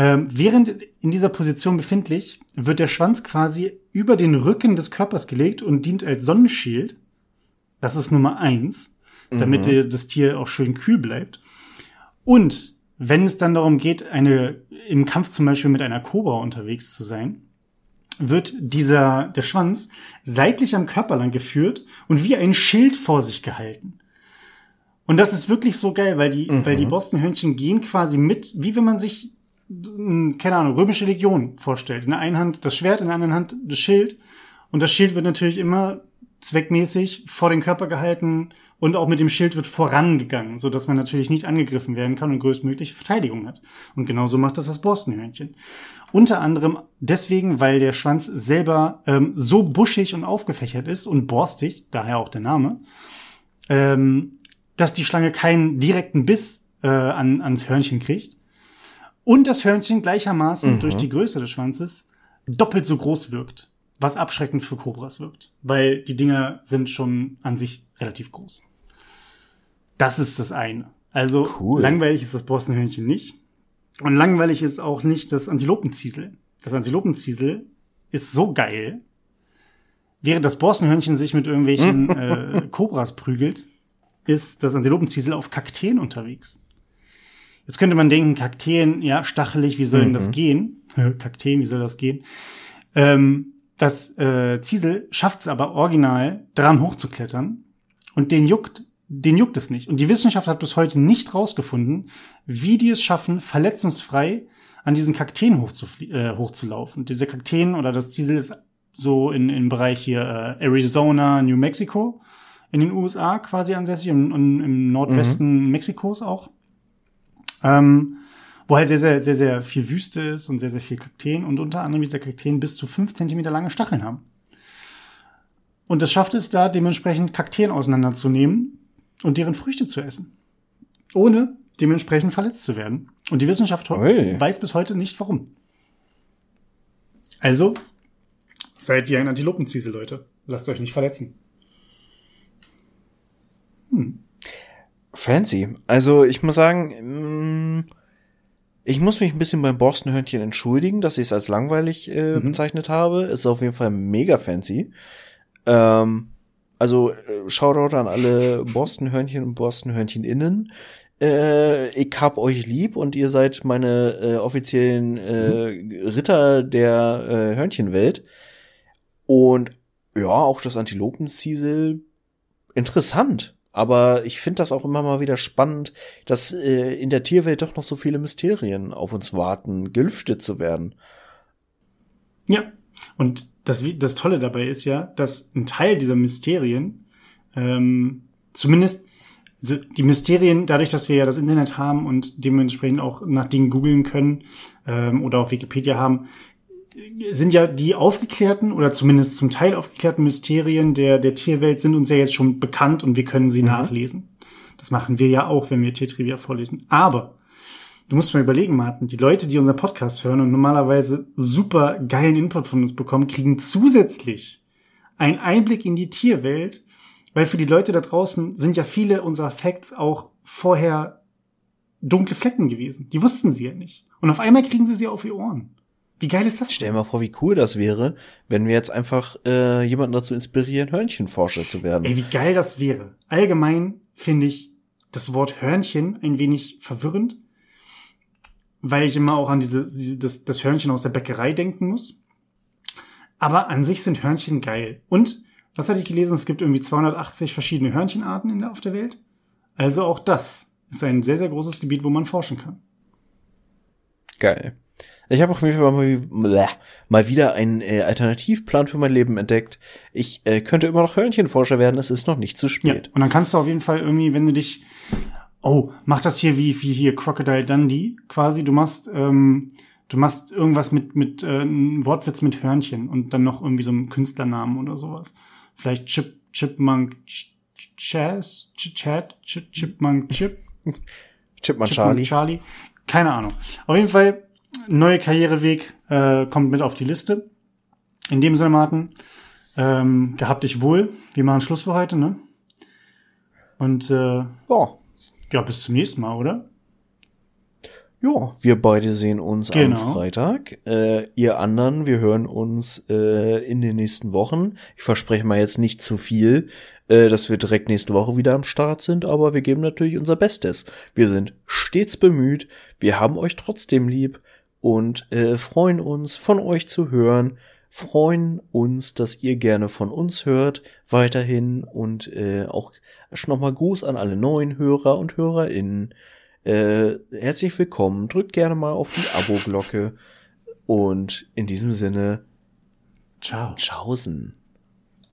Ähm, während in dieser Position befindlich, wird der Schwanz quasi über den Rücken des Körpers gelegt und dient als Sonnenschild. Das ist Nummer eins, damit mhm. das Tier auch schön kühl bleibt. Und wenn es dann darum geht, eine, im Kampf zum Beispiel mit einer Kobra unterwegs zu sein, wird dieser, der Schwanz seitlich am Körper lang geführt und wie ein Schild vor sich gehalten. Und das ist wirklich so geil, weil die, mhm. weil die Bostonhörnchen gehen quasi mit, wie wenn man sich keine Ahnung, römische Legion vorstellt. In der einen Hand das Schwert, in der anderen Hand das Schild. Und das Schild wird natürlich immer zweckmäßig vor den Körper gehalten und auch mit dem Schild wird vorangegangen, so dass man natürlich nicht angegriffen werden kann und größtmögliche Verteidigung hat. Und genauso macht das das Borstenhörnchen. Unter anderem deswegen, weil der Schwanz selber ähm, so buschig und aufgefächert ist und borstig, daher auch der Name, ähm, dass die Schlange keinen direkten Biss äh, an, ans Hörnchen kriegt und das Hörnchen gleichermaßen mhm. durch die Größe des Schwanzes doppelt so groß wirkt, was abschreckend für Kobras wirkt, weil die Dinger sind schon an sich relativ groß. Das ist das eine. Also cool. langweilig ist das Borstenhörnchen nicht und langweilig ist auch nicht das Antilopenziesel. Das Antilopenziesel ist so geil, während das Borstenhörnchen sich mit irgendwelchen äh, Kobras prügelt, ist das Antilopenziesel auf Kakteen unterwegs. Jetzt könnte man denken, Kakteen, ja, stachelig, wie soll denn das gehen? Kakteen, wie soll das gehen? Ähm, das äh, Ziesel schafft es aber original, dran hochzuklettern und den juckt, den juckt es nicht. Und die Wissenschaft hat bis heute nicht rausgefunden, wie die es schaffen, verletzungsfrei an diesen Kakteen äh, hochzulaufen. Diese Kakteen oder das Ziesel ist so in, im Bereich hier äh, Arizona, New Mexico in den USA quasi ansässig und, und im Nordwesten Mexikos auch. Ähm, wo halt sehr, sehr, sehr, sehr viel Wüste ist und sehr, sehr viel Kakteen und unter anderem diese Kakteen bis zu fünf Zentimeter lange Stacheln haben. Und das schafft es da dementsprechend Kakteen auseinanderzunehmen und deren Früchte zu essen. Ohne dementsprechend verletzt zu werden. Und die Wissenschaft Ui. weiß bis heute nicht warum. Also, seid wie ein Antilopenziesel, Leute. Lasst euch nicht verletzen. Fancy. Also ich muss sagen, mm, ich muss mich ein bisschen beim Borstenhörnchen entschuldigen, dass ich es als langweilig äh, bezeichnet habe. Es ist auf jeden Fall mega fancy. Ähm, also äh, Shoutout an alle Borstenhörnchen und Borstenhörnchen-Innen. Äh, ich hab euch lieb und ihr seid meine äh, offiziellen äh, Ritter der äh, Hörnchenwelt. Und ja, auch das Antilopenziesel interessant. Aber ich finde das auch immer mal wieder spannend, dass äh, in der Tierwelt doch noch so viele Mysterien auf uns warten, gelüftet zu werden. Ja. Und das, das Tolle dabei ist ja, dass ein Teil dieser Mysterien, ähm, zumindest so die Mysterien, dadurch, dass wir ja das Internet haben und dementsprechend auch nach Dingen googeln können ähm, oder auf Wikipedia haben, sind ja die aufgeklärten oder zumindest zum Teil aufgeklärten Mysterien der, der Tierwelt sind uns ja jetzt schon bekannt und wir können sie nachlesen. Das machen wir ja auch, wenn wir Tiertrivia vorlesen. Aber du musst mal überlegen, Martin, die Leute, die unseren Podcast hören und normalerweise super geilen Input von uns bekommen, kriegen zusätzlich einen Einblick in die Tierwelt, weil für die Leute da draußen sind ja viele unserer Facts auch vorher dunkle Flecken gewesen. Die wussten sie ja nicht. Und auf einmal kriegen sie sie auf ihr Ohren. Wie geil ist das? Stell dir mal vor, wie cool das wäre, wenn wir jetzt einfach äh, jemanden dazu inspirieren, Hörnchenforscher zu werden. Ey, wie geil das wäre. Allgemein finde ich das Wort Hörnchen ein wenig verwirrend, weil ich immer auch an diese, diese das, das Hörnchen aus der Bäckerei denken muss. Aber an sich sind Hörnchen geil. Und, was hatte ich gelesen? Es gibt irgendwie 280 verschiedene Hörnchenarten in der, auf der Welt. Also auch das ist ein sehr, sehr großes Gebiet, wo man forschen kann. Geil. Ich habe auf jeden Fall mal, mal wieder einen äh, Alternativplan für mein Leben entdeckt. Ich äh, könnte immer noch Hörnchenforscher werden, es ist noch nicht zu Ja, spät. und dann kannst du auf jeden Fall irgendwie, wenn du dich, oh, mach das hier wie, wie hier Crocodile Dundee quasi, du machst, ähm, du machst irgendwas mit, mit, äh, ein Wortwitz mit Hörnchen und dann noch irgendwie so einen Künstlernamen oder sowas. Vielleicht Chip, Chipmunk, Ch Chaz, Ch Chat, Chip, Chipmunk, Chip, Chipmunk Charlie. Charlie. Keine Ahnung. Auf jeden Fall, neuer Karriereweg äh, kommt mit auf die Liste. In dem Sinne, Martin, ähm, gehabt dich wohl. Wir machen Schluss für heute, ne? Und äh, Ja. ja, bis zum nächsten Mal, oder? Ja, wir beide sehen uns Genau. am Freitag. Äh, ihr anderen, wir hören uns äh, in den nächsten Wochen. Ich verspreche mal jetzt nicht zu viel, äh, dass wir direkt nächste Woche wieder am Start sind, aber wir geben natürlich unser Bestes. Wir sind stets bemüht, wir haben euch trotzdem lieb und äh, freuen uns, von euch zu hören, freuen uns, dass ihr gerne von uns hört, weiterhin und äh, auch schon nochmal Gruß an alle neuen Hörer und HörerInnen. Äh, herzlich willkommen. Drückt gerne mal auf die Abo-Glocke. Und in diesem Sinne, Ciao. Tschaußen.